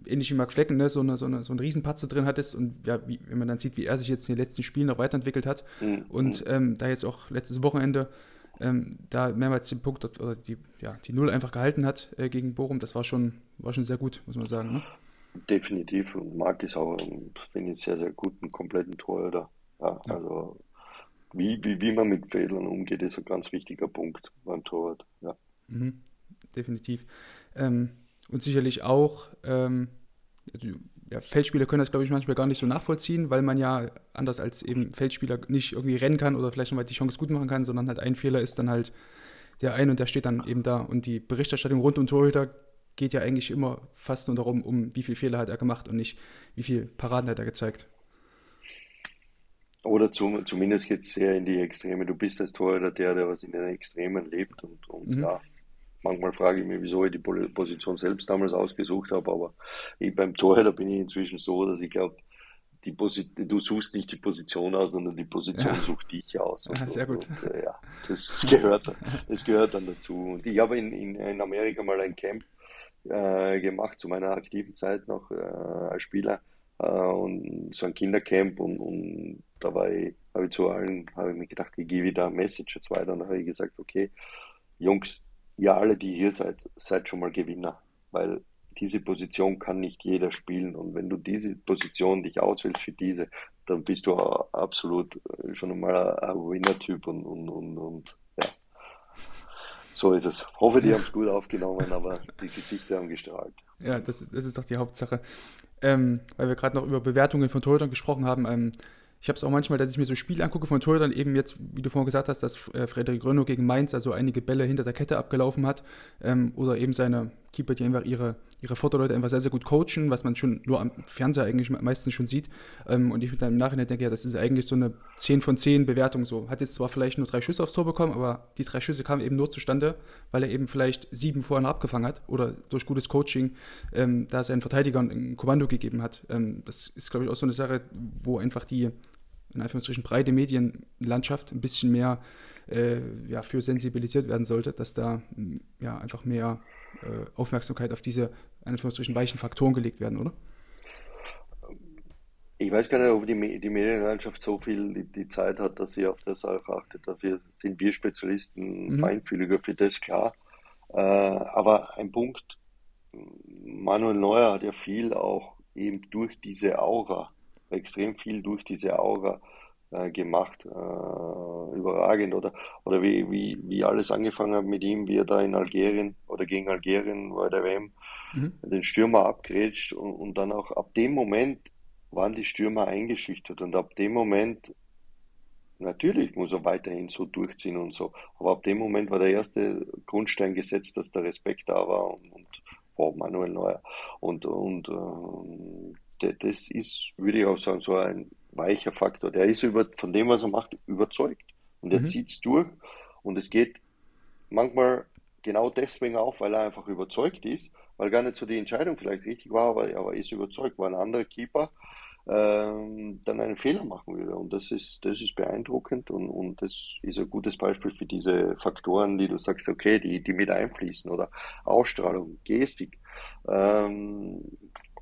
ähnlich wie Mark Flecken, ne, so, eine, so, eine, so einen Riesenpatze drin hattest und ja, wie, wenn man dann sieht, wie er sich jetzt in den letzten Spielen noch weiterentwickelt hat mhm. und ähm, da jetzt auch letztes Wochenende ähm, da mehrmals den Punkt oder die, ja, die Null einfach gehalten hat äh, gegen Bochum, das war schon, war schon sehr gut, muss man sagen. Ne? Definitiv. Und Marc ist auch, finde ich, sehr, sehr gut, einen kompletten Torhüter. Ja, ja. Also wie, wie, wie man mit Fehlern umgeht, ist ein ganz wichtiger Punkt beim Torwart. Ja. Mhm, definitiv. Ähm, und sicherlich auch, ähm, ja, Feldspieler können das, glaube ich, manchmal gar nicht so nachvollziehen, weil man ja anders als eben Feldspieler nicht irgendwie rennen kann oder vielleicht nochmal die Chance gut machen kann, sondern halt ein Fehler ist dann halt der ein und der steht dann eben da. Und die Berichterstattung rund um Torhüter geht ja eigentlich immer fast nur darum, um wie viele Fehler hat er gemacht und nicht wie viele Paraden hat er gezeigt. Oder zum, zumindest geht es sehr in die Extreme. Du bist als Torhüter der, der was in den Extremen lebt und, und mhm. ja, Manchmal frage ich mich, wieso ich die Position selbst damals ausgesucht habe, aber ich, beim Torhüter bin ich inzwischen so, dass ich glaube, die du suchst nicht die Position aus, sondern die Position ja. sucht dich aus. Ja, [LAUGHS] sehr gut. Und, äh, ja, das [LAUGHS] gehört, das gehört dann dazu. Und ich habe in, in, in Amerika mal ein Camp äh, gemacht zu meiner aktiven Zeit noch äh, als Spieler äh, und so ein Kindercamp und, und da war ich, habe ich zu allen, habe ich mir gedacht, ich gebe da ein Message jetzt weiter und dann habe ich gesagt, okay, Jungs, ihr alle, die hier seid, seid schon mal Gewinner, weil diese Position kann nicht jeder spielen und wenn du diese Position dich auswählst für diese, dann bist du absolut äh, schon einmal ein Winner-Typ und, und, und, und ja. So ist es. Hoffe, die haben es gut aufgenommen, aber die Gesichter haben gestrahlt. Ja, das, das ist doch die Hauptsache. Ähm, weil wir gerade noch über Bewertungen von Torhütern gesprochen haben. Ähm, ich habe es auch manchmal, dass ich mir so Spiele angucke von Torhütern, eben jetzt, wie du vorhin gesagt hast, dass äh, Frederik Rönno gegen Mainz also einige Bälle hinter der Kette abgelaufen hat. Ähm, oder eben seine Keeper, die einfach ihre, ihre Vorderleute einfach sehr, sehr gut coachen, was man schon nur am Fernseher eigentlich meistens schon sieht. Ähm, und ich mit im Nachhinein denke, ja, das ist eigentlich so eine 10 von 10 Bewertung so. Hat jetzt zwar vielleicht nur drei Schüsse aufs Tor bekommen, aber die drei Schüsse kamen eben nur zustande, weil er eben vielleicht sieben vorher abgefangen hat oder durch gutes Coaching ähm, da seinen Verteidigern ein Kommando gegeben hat. Ähm, das ist, glaube ich, auch so eine Sache, wo einfach die in Anführungsstrichen breite Medienlandschaft ein bisschen mehr äh, ja, für sensibilisiert werden sollte, dass da ja, einfach mehr äh, Aufmerksamkeit auf diese in Anführungsstrichen weichen Faktoren gelegt werden, oder? Ich weiß gar nicht, ob die, die Medienlandschaft so viel die, die, Zeit hat, dass sie auf das auch achtet. Dafür sind wir Spezialisten mhm. feinfühliger für das, klar. Äh, aber ein Punkt, Manuel Neuer hat ja viel auch eben durch diese Aura extrem viel durch diese Aura äh, gemacht. Äh, überragend. Oder, oder wie, wie, wie alles angefangen hat mit ihm, wie er da in Algerien oder gegen Algerien bei der WM mhm. den Stürmer abgrätscht und, und dann auch ab dem Moment waren die Stürmer eingeschüchtert und ab dem Moment Natürlich muss er weiterhin so durchziehen und so. Aber ab dem Moment war der erste Grundstein gesetzt, dass der Respekt da war und, und wow, Manuel Neuer. Und, und äh, das ist, würde ich auch sagen, so ein weicher Faktor. Der ist über, von dem, was er macht, überzeugt. Und er mhm. zieht es durch. Und es geht manchmal genau deswegen auf, weil er einfach überzeugt ist, weil gar nicht so die Entscheidung vielleicht richtig war, aber er ist überzeugt, war ein anderer Keeper ähm, dann einen Fehler machen würde. Und das ist, das ist beeindruckend und, und das ist ein gutes Beispiel für diese Faktoren, die du sagst, okay, die, die mit einfließen oder Ausstrahlung, Gestik. Ähm,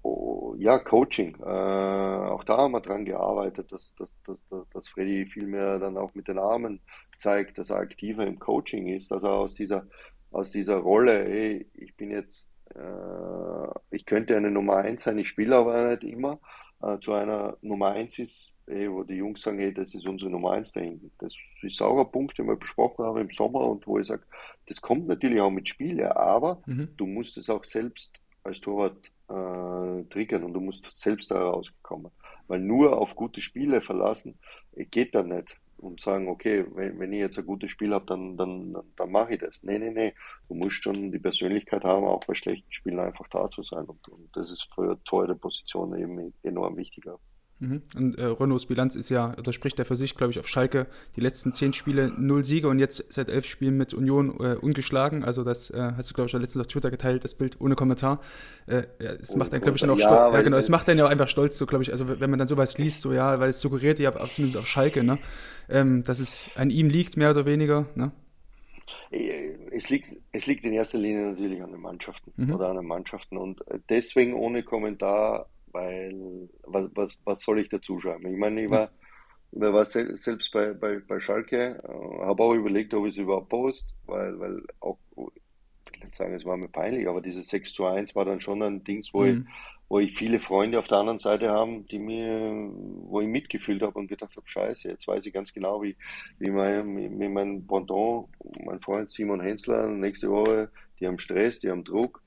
oh, ja, Coaching. Äh, auch da haben wir dran gearbeitet, dass, dass, dass, dass Freddy viel mehr dann auch mit den Armen zeigt, dass er aktiver im Coaching ist, dass er aus dieser, aus dieser Rolle, ey, ich bin jetzt, äh, ich könnte eine Nummer eins sein, ich spiele aber nicht immer, äh, zu einer Nummer 1 ist, eh, wo die Jungs sagen, hey, das ist unsere Nummer 1 da hinten. Das ist auch ein Punkt, den wir besprochen haben im Sommer und wo ich sage, das kommt natürlich auch mit Spiele, aber mhm. du musst es auch selbst als Torwart äh, triggern und du musst selbst da rauskommen. Weil nur auf gute Spiele verlassen äh, geht da nicht und sagen, okay, wenn, wenn ich jetzt ein gutes Spiel habe, dann, dann, dann mache ich das. Nee, nee, nee. Du musst schon die Persönlichkeit haben, auch bei schlechten Spielen einfach da zu sein. Und, und das ist für teure Position eben enorm wichtiger. Mhm. Und äh, Renaults Bilanz ist ja, oder spricht er für sich, glaube ich, auf Schalke die letzten zehn Spiele null Siege und jetzt seit elf Spielen mit Union äh, ungeschlagen. Also das äh, hast du, glaube ich, letztens auf Twitter geteilt, das Bild ohne Kommentar. Äh, ja, es macht dann, glaube ich, dann auch ja, stolz. Ja, genau, es macht dann ja auch einfach stolz, so glaube ich, also wenn man dann sowas liest, so ja, weil es suggeriert ja zumindest auf Schalke, ne, ähm, dass es an ihm liegt, mehr oder weniger, ne? Äh, es liegt, es liegt in erster Linie natürlich an den Mannschaften mhm. oder an den Mannschaften und äh, deswegen ohne Kommentar weil was, was, was soll ich dazu schreiben? Ich meine, ich war, ich war selbst bei, bei, bei Schalke, äh, habe auch überlegt, ob ich es überhaupt post, weil, weil auch, ich will nicht sagen, es war mir peinlich, aber dieses 6 zu 1 war dann schon ein Ding, wo, mhm. ich, wo ich viele Freunde auf der anderen Seite haben, die mir, wo ich mitgefühlt habe und gedacht habe, scheiße, jetzt weiß ich ganz genau, wie, wie mein, wie mein Pendant, mein Freund Simon Hensler, nächste Woche, die haben Stress, die haben Druck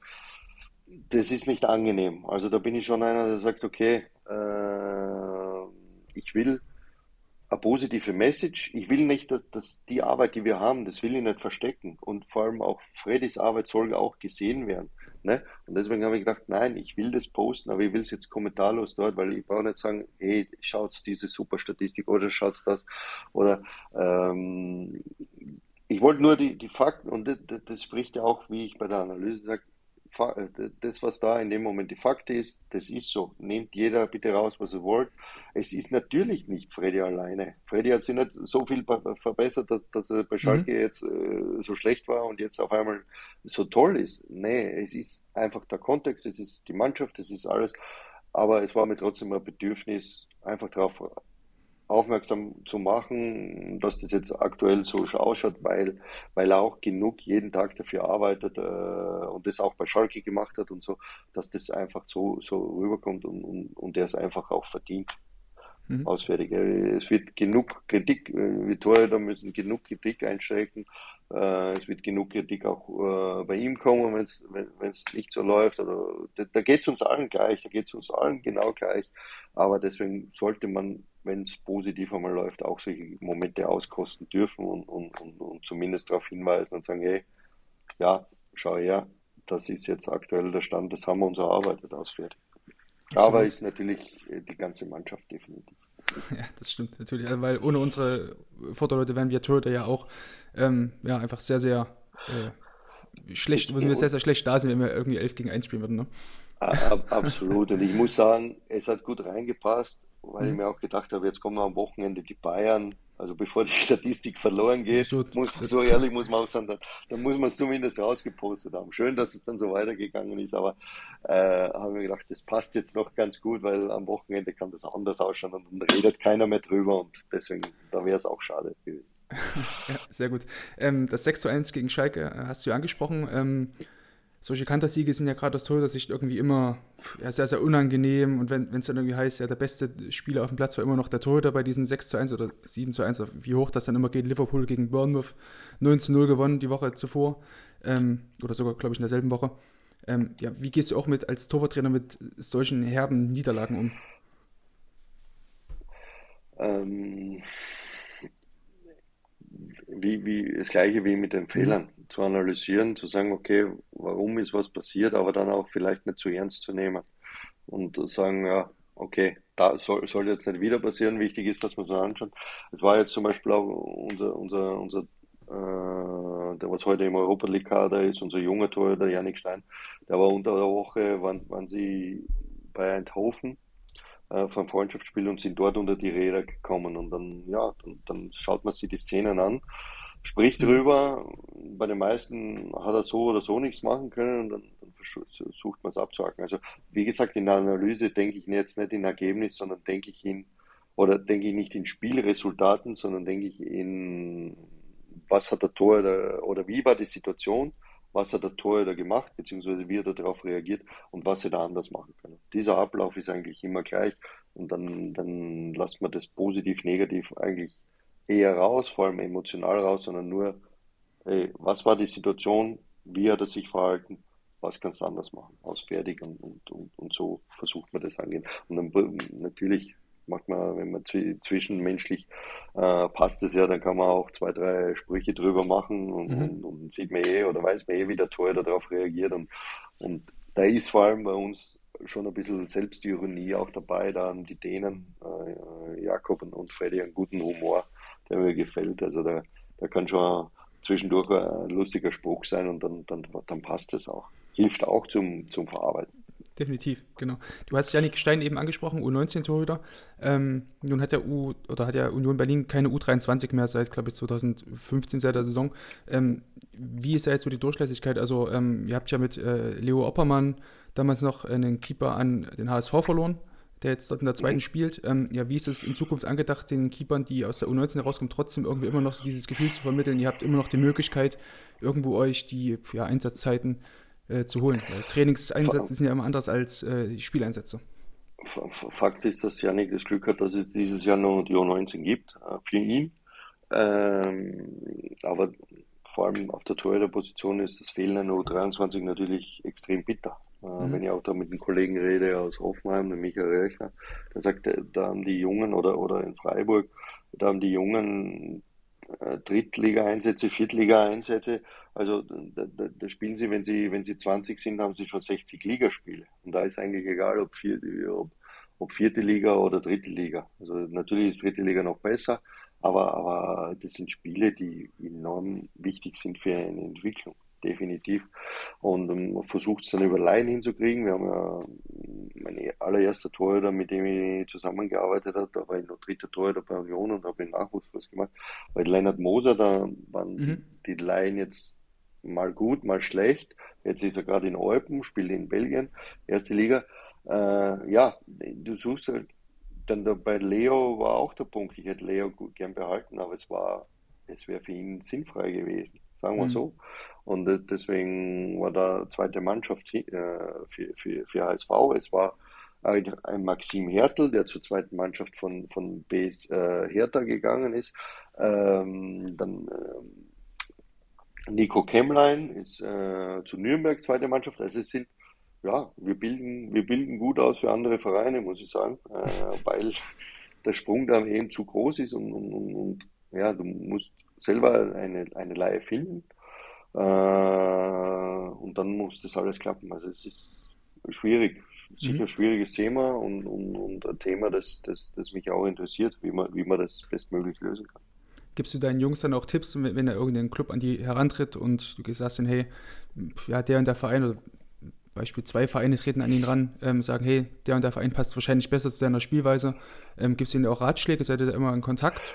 das ist nicht angenehm. Also da bin ich schon einer, der sagt, okay, äh, ich will eine positive Message. Ich will nicht, dass, dass, die Arbeit, die wir haben, das will ich nicht verstecken. Und vor allem auch Freddys Arbeit soll auch gesehen werden. Ne? Und deswegen habe ich gedacht, nein, ich will das posten, aber ich will es jetzt kommentarlos dort, weil ich brauche nicht sagen, hey, schaut diese super Statistik oder schaut das oder ähm, ich wollte nur die, die Fakten und das, das, spricht ja auch, wie ich bei der Analyse sage, das, was da in dem Moment die Fakt ist, das ist so. Nehmt jeder bitte raus, was er wollt. Es ist natürlich nicht Freddy alleine. Freddy hat sich nicht so viel verbessert, dass, dass er bei Schalke mhm. jetzt äh, so schlecht war und jetzt auf einmal so toll ist. Nee, es ist einfach der Kontext, es ist die Mannschaft, es ist alles. Aber es war mir trotzdem ein Bedürfnis, einfach darauf aufmerksam zu machen, dass das jetzt aktuell so ausschaut, weil, weil er auch genug jeden Tag dafür arbeitet äh, und das auch bei Schalke gemacht hat und so, dass das einfach so, so rüberkommt und, und, und er es einfach auch verdient. Mhm. Ausfertig. Es wird genug Kritik, äh, wir Torhüter müssen genug Kritik einstecken. Äh, es wird genug Kritik auch äh, bei ihm kommen, wenn's, wenn es nicht so läuft. Also, da, da geht es uns allen gleich, da geht es uns allen genau gleich. Aber deswegen sollte man wenn es positiv einmal läuft, auch solche Momente auskosten dürfen und, und, und, und zumindest darauf hinweisen und sagen, hey, ja, schau her, das ist jetzt aktuell der Stand, das haben wir uns erarbeitet ausfertig. Aber ist natürlich äh, die ganze Mannschaft definitiv. [LAUGHS] Ja, das stimmt natürlich, weil ohne unsere Vorderleute wären wir Torhüter ja auch ähm, ja, einfach sehr, sehr äh, schlecht, würden wir sehr, sehr schlecht da sind, wenn wir irgendwie 11 gegen 1 spielen würden. Ne? Absolut. Und ich muss sagen, es hat gut reingepasst weil ich mhm. mir auch gedacht habe, jetzt kommen am Wochenende die Bayern. Also bevor die [LAUGHS] Statistik verloren geht, so, muss, so ehrlich muss man auch sagen, dann, dann muss man es zumindest rausgepostet haben. Schön, dass es dann so weitergegangen ist, aber äh, habe mir gedacht, das passt jetzt noch ganz gut, weil am Wochenende kann das anders ausschauen und dann redet keiner mehr drüber und deswegen, da wäre es auch schade gewesen. [LAUGHS] ja, sehr gut. Ähm, das 6 zu 1 gegen Schalke äh, hast du ja angesprochen. Ähm, solche Kantersiege sind ja gerade aus Torhüter-Sicht irgendwie immer ja, sehr, sehr unangenehm. Und wenn es dann irgendwie heißt, ja, der beste Spieler auf dem Platz war immer noch der Torhüter bei diesem 6 zu 1 oder 7 zu 1, wie hoch das dann immer geht. Liverpool gegen Bournemouth 9 zu 0 gewonnen die Woche zuvor. Ähm, oder sogar, glaube ich, in derselben Woche. Ähm, ja, wie gehst du auch mit als Torwarttrainer mit solchen herben Niederlagen um? Ähm, wie, wie das gleiche wie mit den Fehlern. Zu analysieren, zu sagen, okay, warum ist was passiert, aber dann auch vielleicht nicht zu ernst zu nehmen und sagen, ja, okay, da soll, soll jetzt nicht wieder passieren. Wichtig ist, dass man so anschaut. Es war jetzt zum Beispiel auch unser, unser, unser äh, der was heute im Europa League Kader ist, unser junger Torhüter Janik Stein, der war unter der Woche, waren, waren sie bei Eindhoven äh, vom Freundschaftsspiel und sind dort unter die Räder gekommen und dann, ja, dann, dann schaut man sich die Szenen an, spricht mhm. drüber, bei den meisten hat er so oder so nichts machen können und dann, dann versucht man es abzuhaken. Also wie gesagt, in der Analyse denke ich jetzt nicht in Ergebnis, sondern denke ich in, oder denke ich nicht in Spielresultaten, sondern denke ich in, was hat der Tor oder, oder wie war die Situation, was hat der Torhüter gemacht, beziehungsweise wie hat er darauf reagiert und was hätte er anders machen können. Dieser Ablauf ist eigentlich immer gleich und dann, dann lässt man das positiv, negativ eigentlich eher raus, vor allem emotional raus, sondern nur, ey, was war die Situation, wie hat er sich verhalten, was kannst du anders machen, aus fertig und, und, und, und so versucht man das angehen. Und dann natürlich macht man, wenn man zwischenmenschlich äh, passt es ja, dann kann man auch zwei, drei Sprüche drüber machen und, mhm. und, und sieht man eh oder weiß man eh, wie der Torhüter darauf reagiert. Und, und da ist vor allem bei uns schon ein bisschen Selbstironie auch dabei. Da haben die Dänen, äh, Jakob und, und Freddy, einen guten Humor, der mir gefällt. Also da, da kann schon zwischendurch ein lustiger Spruch sein und dann, dann, dann passt es auch. Hilft auch zum, zum Verarbeiten definitiv, genau. Du hast Janik Stein eben angesprochen, U19-Torhüter. Ähm, nun hat der U oder hat ja Union Berlin keine U23 mehr seit, glaube ich, 2015 seit der Saison. Ähm, wie ist da jetzt so die Durchlässigkeit? Also, ähm, ihr habt ja mit äh, Leo Oppermann damals noch einen Keeper an den HSV verloren, der jetzt dort in der zweiten mhm. spielt. Ähm, ja, wie ist es in Zukunft angedacht, den Keepern, die aus der U19 herauskommen, trotzdem irgendwie immer noch dieses Gefühl zu vermitteln? Ihr habt immer noch die Möglichkeit, irgendwo euch die ja, Einsatzzeiten äh, zu holen. Weil Trainingseinsätze sind ja immer anders als äh, Spieleinsätze. Fakt ist, dass Janik das Glück hat, dass es dieses Jahr noch die U19 gibt äh, für ihn. Ähm, aber vor allem auf der Torhüterposition ist das Fehlen einer U23 natürlich extrem bitter. Äh, mhm. Wenn ich auch da mit einem Kollegen rede aus Hoffenheim, der Michael Röchner, der sagt, da haben die Jungen oder, oder in Freiburg, da haben die Jungen äh, Drittliga-Einsätze, Viertliga-Einsätze. Also da, da, da, spielen sie, wenn sie, wenn sie 20 sind, haben sie schon 60 Ligaspiele. Und da ist eigentlich egal, ob vierte, ob, ob vierte Liga oder dritte Liga. Also natürlich ist dritte Liga noch besser, aber, aber das sind Spiele, die enorm wichtig sind für eine Entwicklung definitiv. Und ähm, versucht es dann über Laien hinzukriegen. Wir haben ja mein allererster Torhüter, mit dem ich zusammengearbeitet habe, da war ich noch dritter Torhüter bei Union und habe den Nachwuchs was gemacht. Bei Leonard Moser, da waren mhm. die Laien jetzt mal gut, mal schlecht. Jetzt ist er gerade in Eupen, spielt in Belgien, erste Liga. Äh, ja, du suchst halt, dann da bei Leo war auch der Punkt, ich hätte Leo gut, gern behalten, aber es war, es wäre für ihn sinnfrei gewesen sagen wir mhm. so. Und deswegen war da zweite Mannschaft äh, für, für, für HSV. Es war ein, ein Maxim Hertel, der zur zweiten Mannschaft von, von BS äh, Hertha gegangen ist. Ähm, dann äh, Nico Kemmlein ist äh, zu Nürnberg zweite Mannschaft. Also es sind ja, wir bilden, wir bilden gut aus für andere Vereine, muss ich sagen, äh, weil der Sprung da eben zu groß ist und, und, und, und ja, du musst selber eine, eine Laie finden äh, und dann muss das alles klappen. Also es ist schwierig, sicher ein mhm. schwieriges Thema und, und, und ein Thema, das, das, das mich auch interessiert, wie man, wie man das bestmöglich lösen kann. Gibst du deinen Jungs dann auch Tipps, wenn er irgendein Club an die herantritt und du sagst dann, hey, ja, der und der Verein oder Beispiel zwei Vereine treten an ihn ran, ähm, sagen, hey, der und der Verein passt wahrscheinlich besser zu deiner Spielweise. Ähm, Gibt es ihnen auch Ratschläge? Seid ihr da immer in Kontakt?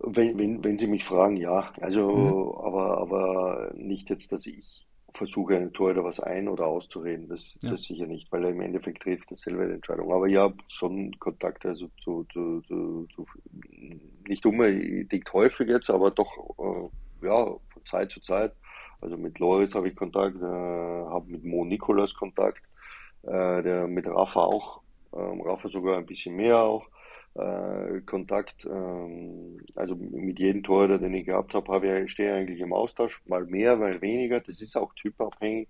Wenn, wenn, wenn Sie mich fragen, ja. Also, mhm. aber, aber nicht jetzt, dass ich versuche, einen Tor oder was ein- oder auszureden. Das, ja. das sicher nicht, weil er im Endeffekt trifft das selber die Entscheidung. Aber ja, schon Kontakte, also zu, zu, zu, zu nicht unbedingt häufig jetzt, aber doch, äh, ja, von Zeit zu Zeit. Also mit Loris habe ich Kontakt, äh, habe mit Mo Nikolas Kontakt, äh, der mit Rafa auch, ähm, Rafa sogar ein bisschen mehr auch äh, Kontakt. Ähm, also mit jedem Torhüter, den ich gehabt habe, habe ich, stehe eigentlich im Austausch, mal mehr, mal weniger. Das ist auch typabhängig.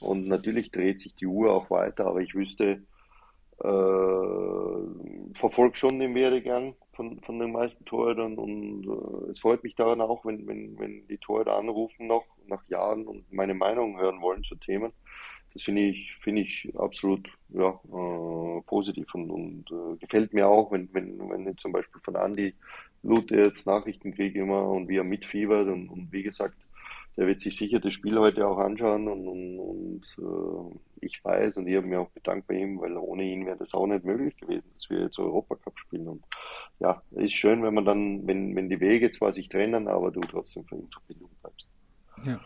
Und natürlich dreht sich die Uhr auch weiter, aber ich wüsste, äh, verfolge schon den Werdegang von, von den meisten Torhütern und äh, es freut mich daran auch, wenn, wenn, wenn die Torhüter anrufen noch nach Jahren und meine Meinung hören wollen zu Themen. Das finde ich, finde ich absolut ja, äh, positiv und, und äh, gefällt mir auch, wenn, wenn, wenn ich zum Beispiel von Andy Lute jetzt Nachrichten kriege immer und wie er mitfiebert und, und wie gesagt, der wird sich sicher das Spiel heute auch anschauen und, und, und äh, ich weiß und ich habe mir auch bedankt bei ihm, weil ohne ihn wäre das auch nicht möglich gewesen, dass wir jetzt Europacup spielen. Und ja, ist schön, wenn man dann, wenn, wenn die Wege zwar sich trennen, aber du trotzdem von ihm Verbindung bleibst. Ja,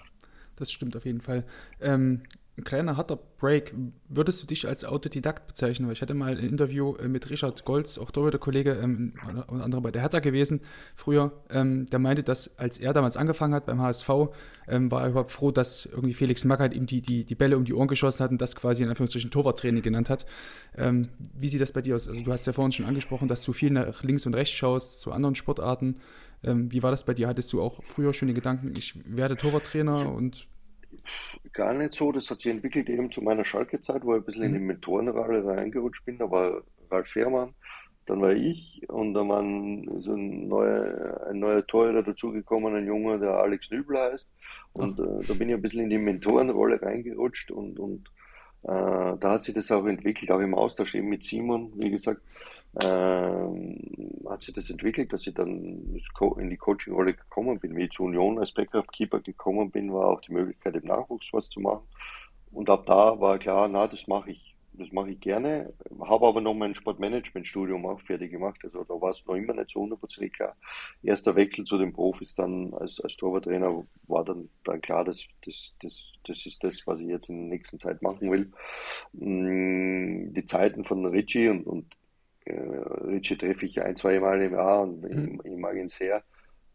das stimmt auf jeden Fall. Ähm, ein kleiner harter Break. Würdest du dich als Autodidakt bezeichnen? Weil ich hatte mal ein Interview äh, mit Richard Golz, auch der Kollege, ähm, unter bei der Hertha gewesen, früher. Ähm, der meinte, dass als er damals angefangen hat beim HSV, ähm, war er überhaupt froh, dass irgendwie Felix Magath ihm die, die, die Bälle um die Ohren geschossen hat und das quasi in Anführungsstrichen Torwarttraining genannt hat. Ähm, wie sieht das bei dir aus? Also du hast ja vorhin schon angesprochen, dass du viel nach links und rechts schaust zu anderen Sportarten. Ähm, wie war das bei dir? Hattest du auch früher schon den Gedanken, ich werde Torwarttrainer und gar nicht so. Das hat sich entwickelt eben zu meiner Schalke-Zeit, wo ich ein bisschen in die mhm. Mentorenrolle reingerutscht bin. Da war Ralf Fährmann, dann war ich und dann war so ein neuer, ein neuer Torhüter dazugekommen, ein Junge, der Alex Nübel heißt. Und äh, da bin ich ein bisschen in die Mentorenrolle reingerutscht und, und äh, da hat sich das auch entwickelt, auch im Austausch eben mit Simon, wie gesagt ähm, hat sich das entwickelt, dass ich dann in die Coaching-Rolle gekommen bin. Wie ich zu Union als Backup-Keeper gekommen bin, war auch die Möglichkeit, im Nachwuchs was zu machen. Und ab da war klar, na, das mache ich. Das mache ich gerne. Habe aber noch mein Sportmanagement-Studium auch fertig gemacht. Also da war es noch immer nicht so hundertprozentig klar. Erster Wechsel zu den Profis dann als, als Torwarttrainer war dann, dann klar, dass das, das, das ist das, was ich jetzt in der nächsten Zeit machen will. Mm, die Zeiten von Richie und, und Richie treffe ich ein, zwei Mal im Jahr und mhm. ich, ich, mag ihn sehr.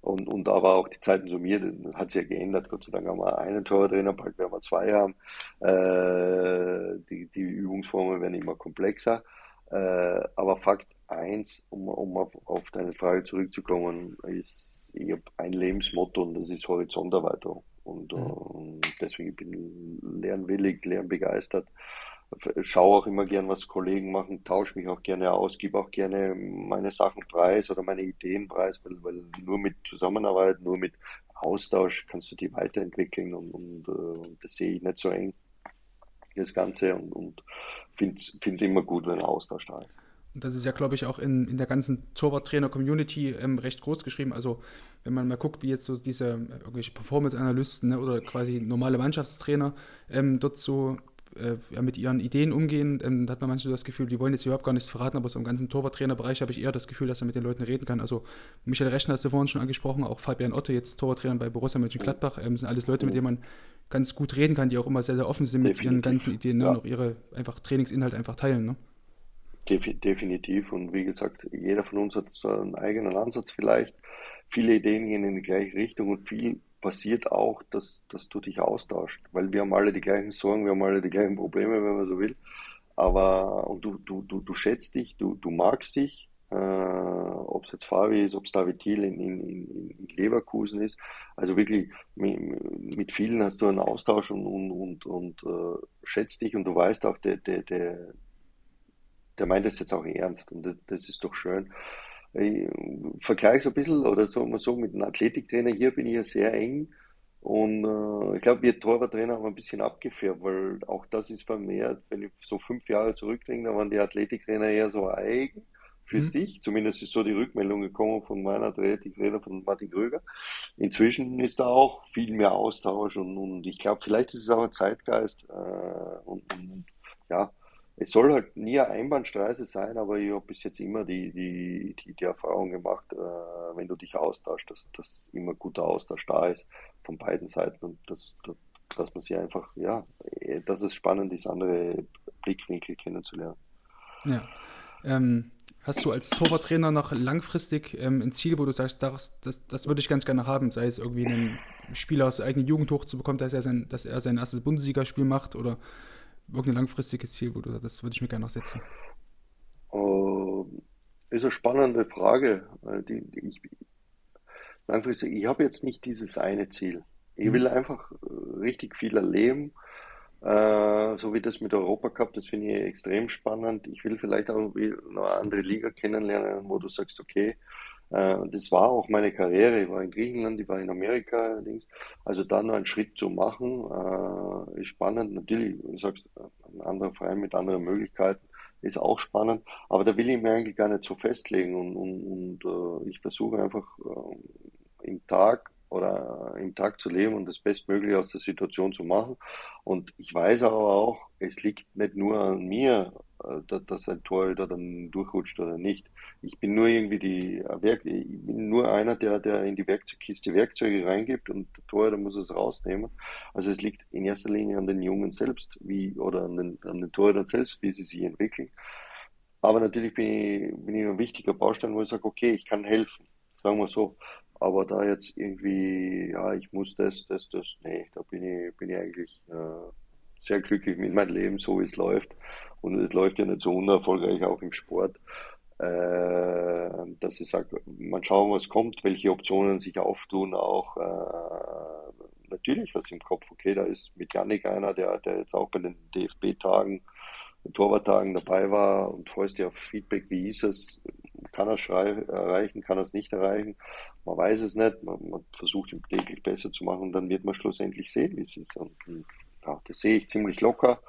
Und, und aber auch die Zeiten summiert, hat sich ja geändert. Gott sei Dank haben wir einen Tortrainer, bald werden wir zwei haben. Äh, die, die Übungsformen werden immer komplexer. Äh, aber Fakt eins, um, um auf, auf, deine Frage zurückzukommen, ist, ich habe ein Lebensmotto und das ist Horizonterweiterung. Und, mhm. und deswegen bin ich lernwillig, lernbegeistert schaue auch immer gern, was Kollegen machen, tausche mich auch gerne aus, gebe auch gerne meine Sachen preis oder meine Ideen preis, weil, weil nur mit Zusammenarbeit, nur mit Austausch kannst du die weiterentwickeln und, und äh, das sehe ich nicht so eng, das Ganze und, und finde find immer gut, wenn Austausch da ist. Und das ist ja, glaube ich, auch in, in der ganzen Torwarttrainer-Community ähm, recht groß geschrieben. Also, wenn man mal guckt, wie jetzt so diese äh, irgendwelche Performance-Analysten ne, oder quasi normale Mannschaftstrainer ähm, dort so äh, mit ihren Ideen umgehen. Ähm, da hat man manchmal das Gefühl, die wollen jetzt überhaupt gar nichts verraten, aber so im ganzen Torwarttrainerbereich habe ich eher das Gefühl, dass er mit den Leuten reden kann. Also Michael Rechner hast du vorhin schon angesprochen, auch Fabian Otte, jetzt Torwarttrainer bei Borussia Mönchengladbach, ähm, sind alles Leute, mit denen man ganz gut reden kann, die auch immer sehr, sehr offen sind mit Definitiv. ihren ganzen Ideen ne? ja. und auch ihre einfach Trainingsinhalte einfach teilen. Ne? Definitiv. Und wie gesagt, jeder von uns hat so einen eigenen Ansatz vielleicht. Viele Ideen gehen in die gleiche Richtung und viel passiert auch, dass, dass du dich austauscht, weil wir haben alle die gleichen Sorgen, wir haben alle die gleichen Probleme, wenn man so will. Aber und du, du, du, du schätzt dich, du, du magst dich, äh, ob es jetzt Fabi ist, ob es David Thiel in, in, in, Leverkusen ist. Also wirklich mit, mit, vielen hast du einen Austausch und, und, und, und äh, schätzt dich und du weißt auch, der, der, der, der meint das jetzt auch ernst und das, das ist doch schön. Ich vergleiche es ein bisschen, oder sagen wir so, mit einem Athletiktrainer. Hier bin ich ja sehr eng. Und äh, ich glaube, wir Torwarttrainer haben ein bisschen abgefärbt, weil auch das ist mir, wenn ich so fünf Jahre zurückdenke, da waren die Athletiktrainer eher so eigen für mhm. sich. Zumindest ist so die Rückmeldung gekommen von meiner Athletiktrainer, von Martin Kröger. Inzwischen ist da auch viel mehr Austausch und, und ich glaube, vielleicht ist es auch ein Zeitgeist. Äh, und, und ja, es soll halt nie eine Einbahnstraße sein, aber ich habe bis jetzt immer die, die, die, die Erfahrung gemacht, äh, wenn du dich austauschst, dass, dass immer guter Austausch da ist von beiden Seiten und dass, dass, dass man sich einfach, ja, eh, dass es spannend ist, andere Blickwinkel kennenzulernen. Ja. Ähm, hast du als Torwarttrainer noch langfristig ähm, ein Ziel, wo du sagst, das, das, das würde ich ganz gerne haben, sei es irgendwie einen Spieler aus der eigenen Jugend hochzubekommen, dass er sein, dass er sein erstes Bundesligaspiel macht oder irgendein langfristiges Ziel, wo du sagst, das würde ich mir gerne noch setzen? Uh, ist eine spannende Frage. Die, die ich, langfristig, ich habe jetzt nicht dieses eine Ziel. Ich mhm. will einfach äh, richtig viel erleben Äh, so wie das mit Europacup, das finde ich extrem spannend. Ich will vielleicht auch noch eine andere Liga kennenlernen, wo du sagst, okay, äh, das war auch meine Karriere. Ich war in Griechenland, ich war in Amerika allerdings. Also da noch einen Schritt zu machen, äh, ist spannend. Natürlich, du sagst, ein anderer Verein mit anderen Möglichkeiten ist auch spannend. Aber da will ich mir eigentlich gar nicht so festlegen und, und, und ich versuche einfach im Tag oder im Tag zu leben und das Bestmögliche aus der Situation zu machen. Und ich weiß aber auch, es liegt nicht nur an mir, äh, dass ein Torhüter dann durchrutscht oder nicht. Ich bin nur irgendwie die Werk ich bin nur einer, der, der in die Werkzeugkiste Werkzeuge reingibt und der Torhüter muss es rausnehmen. Also es liegt in erster Linie an den Jungen selbst, wie, oder an den, an den Torhütern selbst, wie sie sich entwickeln. Aber natürlich bin ich, bin ich ein wichtiger Baustein, wo ich sage, okay, ich kann helfen. Sagen wir so. Aber da jetzt irgendwie, ja, ich muss das, das, das, nee, da bin ich, bin ich eigentlich äh, sehr glücklich mit meinem Leben, so wie es läuft. Und es läuft ja nicht so unerfolgreich auch im Sport, äh, dass ich sage, man schauen, was kommt, welche Optionen sich auftun, auch äh, natürlich was im Kopf. Okay, da ist mit Janik einer, der, der jetzt auch bei den DFB-Tagen, den Torwarttagen dabei war und freust dir auf Feedback, wie ist es, kann er erreichen, kann er es nicht erreichen. Man weiß es nicht, man, man versucht ihn täglich besser zu machen und dann wird man schlussendlich sehen, wie es ist. Und, ja, das sehe ich ziemlich locker,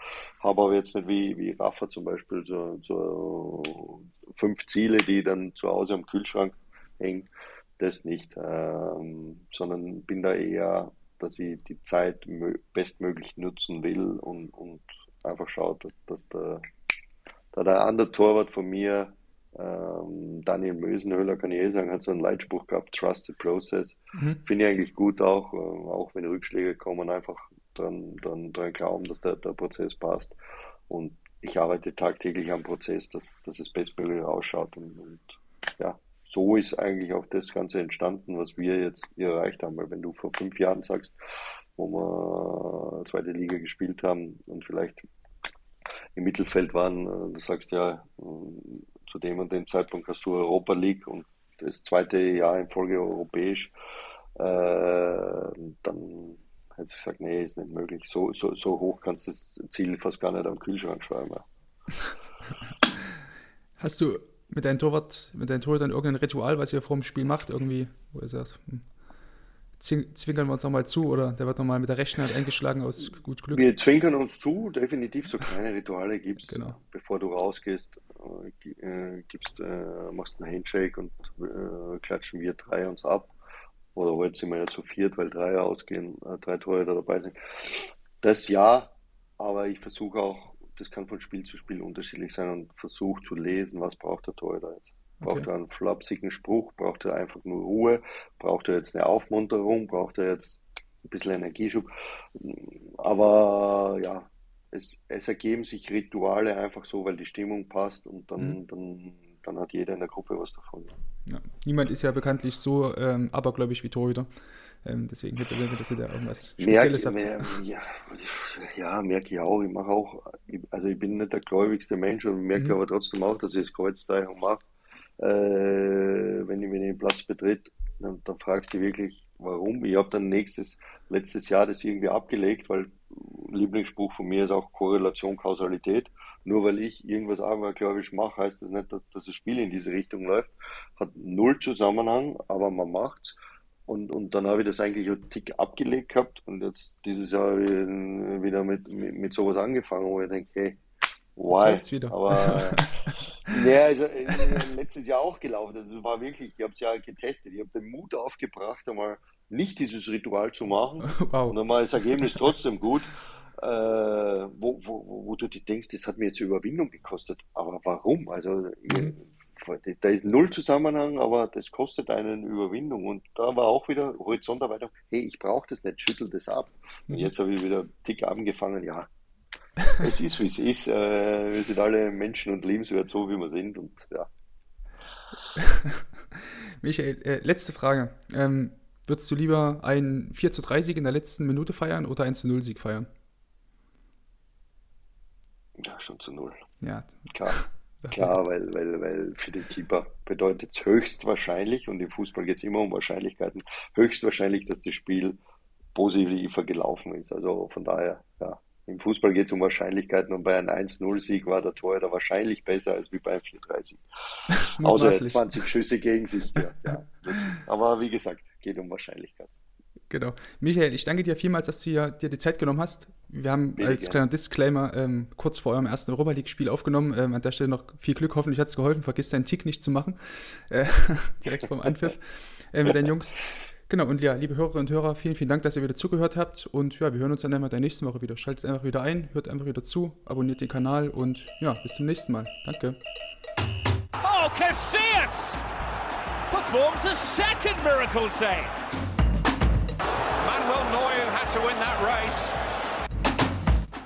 habe aber jetzt nicht wie, wie Rafa zum Beispiel so, so fünf Ziele, die dann zu Hause am Kühlschrank hängen. Das nicht, ähm, sondern bin da eher, dass ich die Zeit bestmöglich nutzen will und, und einfach schaut, dass, dass der, da der andere Torwart von mir ähm, Daniel Mösenhöhler, kann ich eh sagen, hat so einen Leitspruch gehabt, Trust the Process. Mhm. Finde ich eigentlich gut auch, äh, auch wenn Rückschläge kommen, einfach dran, dran, dran glauben, dass der, der Prozess passt. Und ich arbeite tagtäglich am Prozess, dass, dass es bestmöglich ausschaut. Und, und ja, so ist eigentlich auch das Ganze entstanden, was wir jetzt erreicht haben. Weil wenn du vor fünf Jahren sagst, wo wir zweite Liga gespielt haben und vielleicht im Mittelfeld waren, äh, du sagst ja, zu dem und dem Zeitpunkt hast du Europa League und das zweite Jahr in Folge europäisch, äh, dann hätte ich gesagt, nee, ist nicht möglich. So, so, so hoch kannst du das Ziel fast gar nicht am Kühlschrank schreiben. [LAUGHS] Hast du mit deinem Torwart, mit deinem Torwart dann irgendein Ritual, was ihr vor dem Spiel macht, irgendwie, wo ihr sagt, hm, zwinkern wir uns nochmal zu oder der wird nochmal mit der rechten Hand eingeschlagen aus gut Glück? Wir zwinkern uns zu, definitiv so kleine Rituale gibt es, genau. bevor du rausgehst, äh, äh, gibst, äh, machst einen Handshake und äh, klatschen wir drei uns ab. Oder heute sind wir ja zu viert, weil drei ausgehen, äh, drei Torhüter dabei sind. Das ja, aber ich versuche auch, das kann von Spiel zu Spiel unterschiedlich sein und versuche zu lesen, was braucht der Torhüter jetzt. Braucht okay. er einen flapsigen Spruch? Braucht er einfach nur Ruhe? Braucht er jetzt eine Aufmunterung? Braucht er jetzt ein bisschen Energieschub? Aber ja, es, es ergeben sich Rituale einfach so, weil die Stimmung passt und dann, mhm. dann, dann hat jeder in der Gruppe was davon. Ja. Niemand ist ja bekanntlich so ähm, abergläubig wie Torhüter. Ähm, deswegen hätte es dass ihr da irgendwas Spezielles merk, habt. Mer, ja, ja, merke ich auch. Ich mache auch, also ich bin nicht der gläubigste Mensch und merke mhm. aber trotzdem auch, dass ich das Kreuzzeichen mache äh, wenn, ich, ich den Platz betritt, dann, dann fragst du wirklich, warum. Ich habe dann nächstes, letztes Jahr das irgendwie abgelegt, weil Lieblingsspruch von mir ist auch Korrelation, Kausalität. Nur weil ich irgendwas abergläubisch mache, heißt das nicht, dass, dass das Spiel in diese Richtung läuft. Hat null Zusammenhang, aber man macht's. Und, und dann habe ich das eigentlich einen Tick abgelegt gehabt und jetzt dieses Jahr wieder mit, mit, mit sowas angefangen, wo ich denke, hey, why? Wieder. Aber [LAUGHS] Ja, also äh, letztes Jahr auch gelaufen. Also war wirklich, ich habe es ja getestet. Ich habe den Mut aufgebracht, einmal nicht dieses Ritual zu machen. [LAUGHS] Wow. Und dann war das Ergebnis trotzdem gut. Äh, wo, wo, wo du dir denkst, das hat mir jetzt Überwindung gekostet. Aber warum? Also mhm. da ist null Zusammenhang, aber das kostet einen Überwindung. Und da war auch wieder Horizonterweiterung, hey, ich brauche das nicht, schüttel das ab. Und mhm. jetzt habe ich wieder dick angefangen, ja, [LAUGHS] es ist, wie es ist. Äh, wir sind alle Menschen und lebenswert so, wie wir sind. Und ja. [LAUGHS] Michael, äh, letzte Frage. Ähm, würdest du lieber ein 4 zu 3 Sieg in der letzten Minute feiern oder ein zu 0 Sieg feiern? Ja, schon zu 0. Ja. Klar. [LAUGHS] Klar, weil, weil, weil für den Keeper bedeutet es höchstwahrscheinlich, und im Fußball geht es immer um Wahrscheinlichkeiten, höchstwahrscheinlich, dass das Spiel positiver gelaufen ist. Also von daher, ja, Im Fußball geht es um Wahrscheinlichkeiten und bei einem 1-0-Sieg war der Torhüter wahrscheinlich besser als wie beim 4-3-Sieg. [LAUGHS] Außer 20 Schüsse gegen sich. Ja, ja. [LAUGHS] Aber wie gesagt, geht um Wahrscheinlichkeiten. Genau. Michael, ich danke dir vielmals, dass du hier, dir die Zeit genommen hast. Wir haben Bitte als gerne. kleiner Disclaimer ähm, kurz vor eurem ersten Europa League-Spiel aufgenommen. Ähm, an der Stelle noch viel Glück. Hoffentlich hat es geholfen. Vergiss deinen Tick nicht zu machen. Äh, [LAUGHS] direkt vom Anpfiff äh, mit deinen Jungs. Genau, und ja, liebe Hörerinnen und Hörer, vielen, vielen Dank, dass ihr wieder zugehört habt. Und ja, wir hören uns dann einmal der nächsten Woche wieder. Schaltet einfach wieder ein, hört einfach wieder zu, abonniert den Kanal und ja, bis zum nächsten Mal. Danke. Oh, Casillas performs a second miracle save. had to win that race.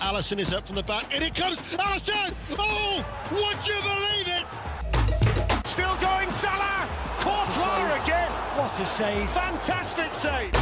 Allison is up from the back. and it comes. Allison! Oh, would you believe it? Still going, Salah. Courtois again. What a save. Fantastic save.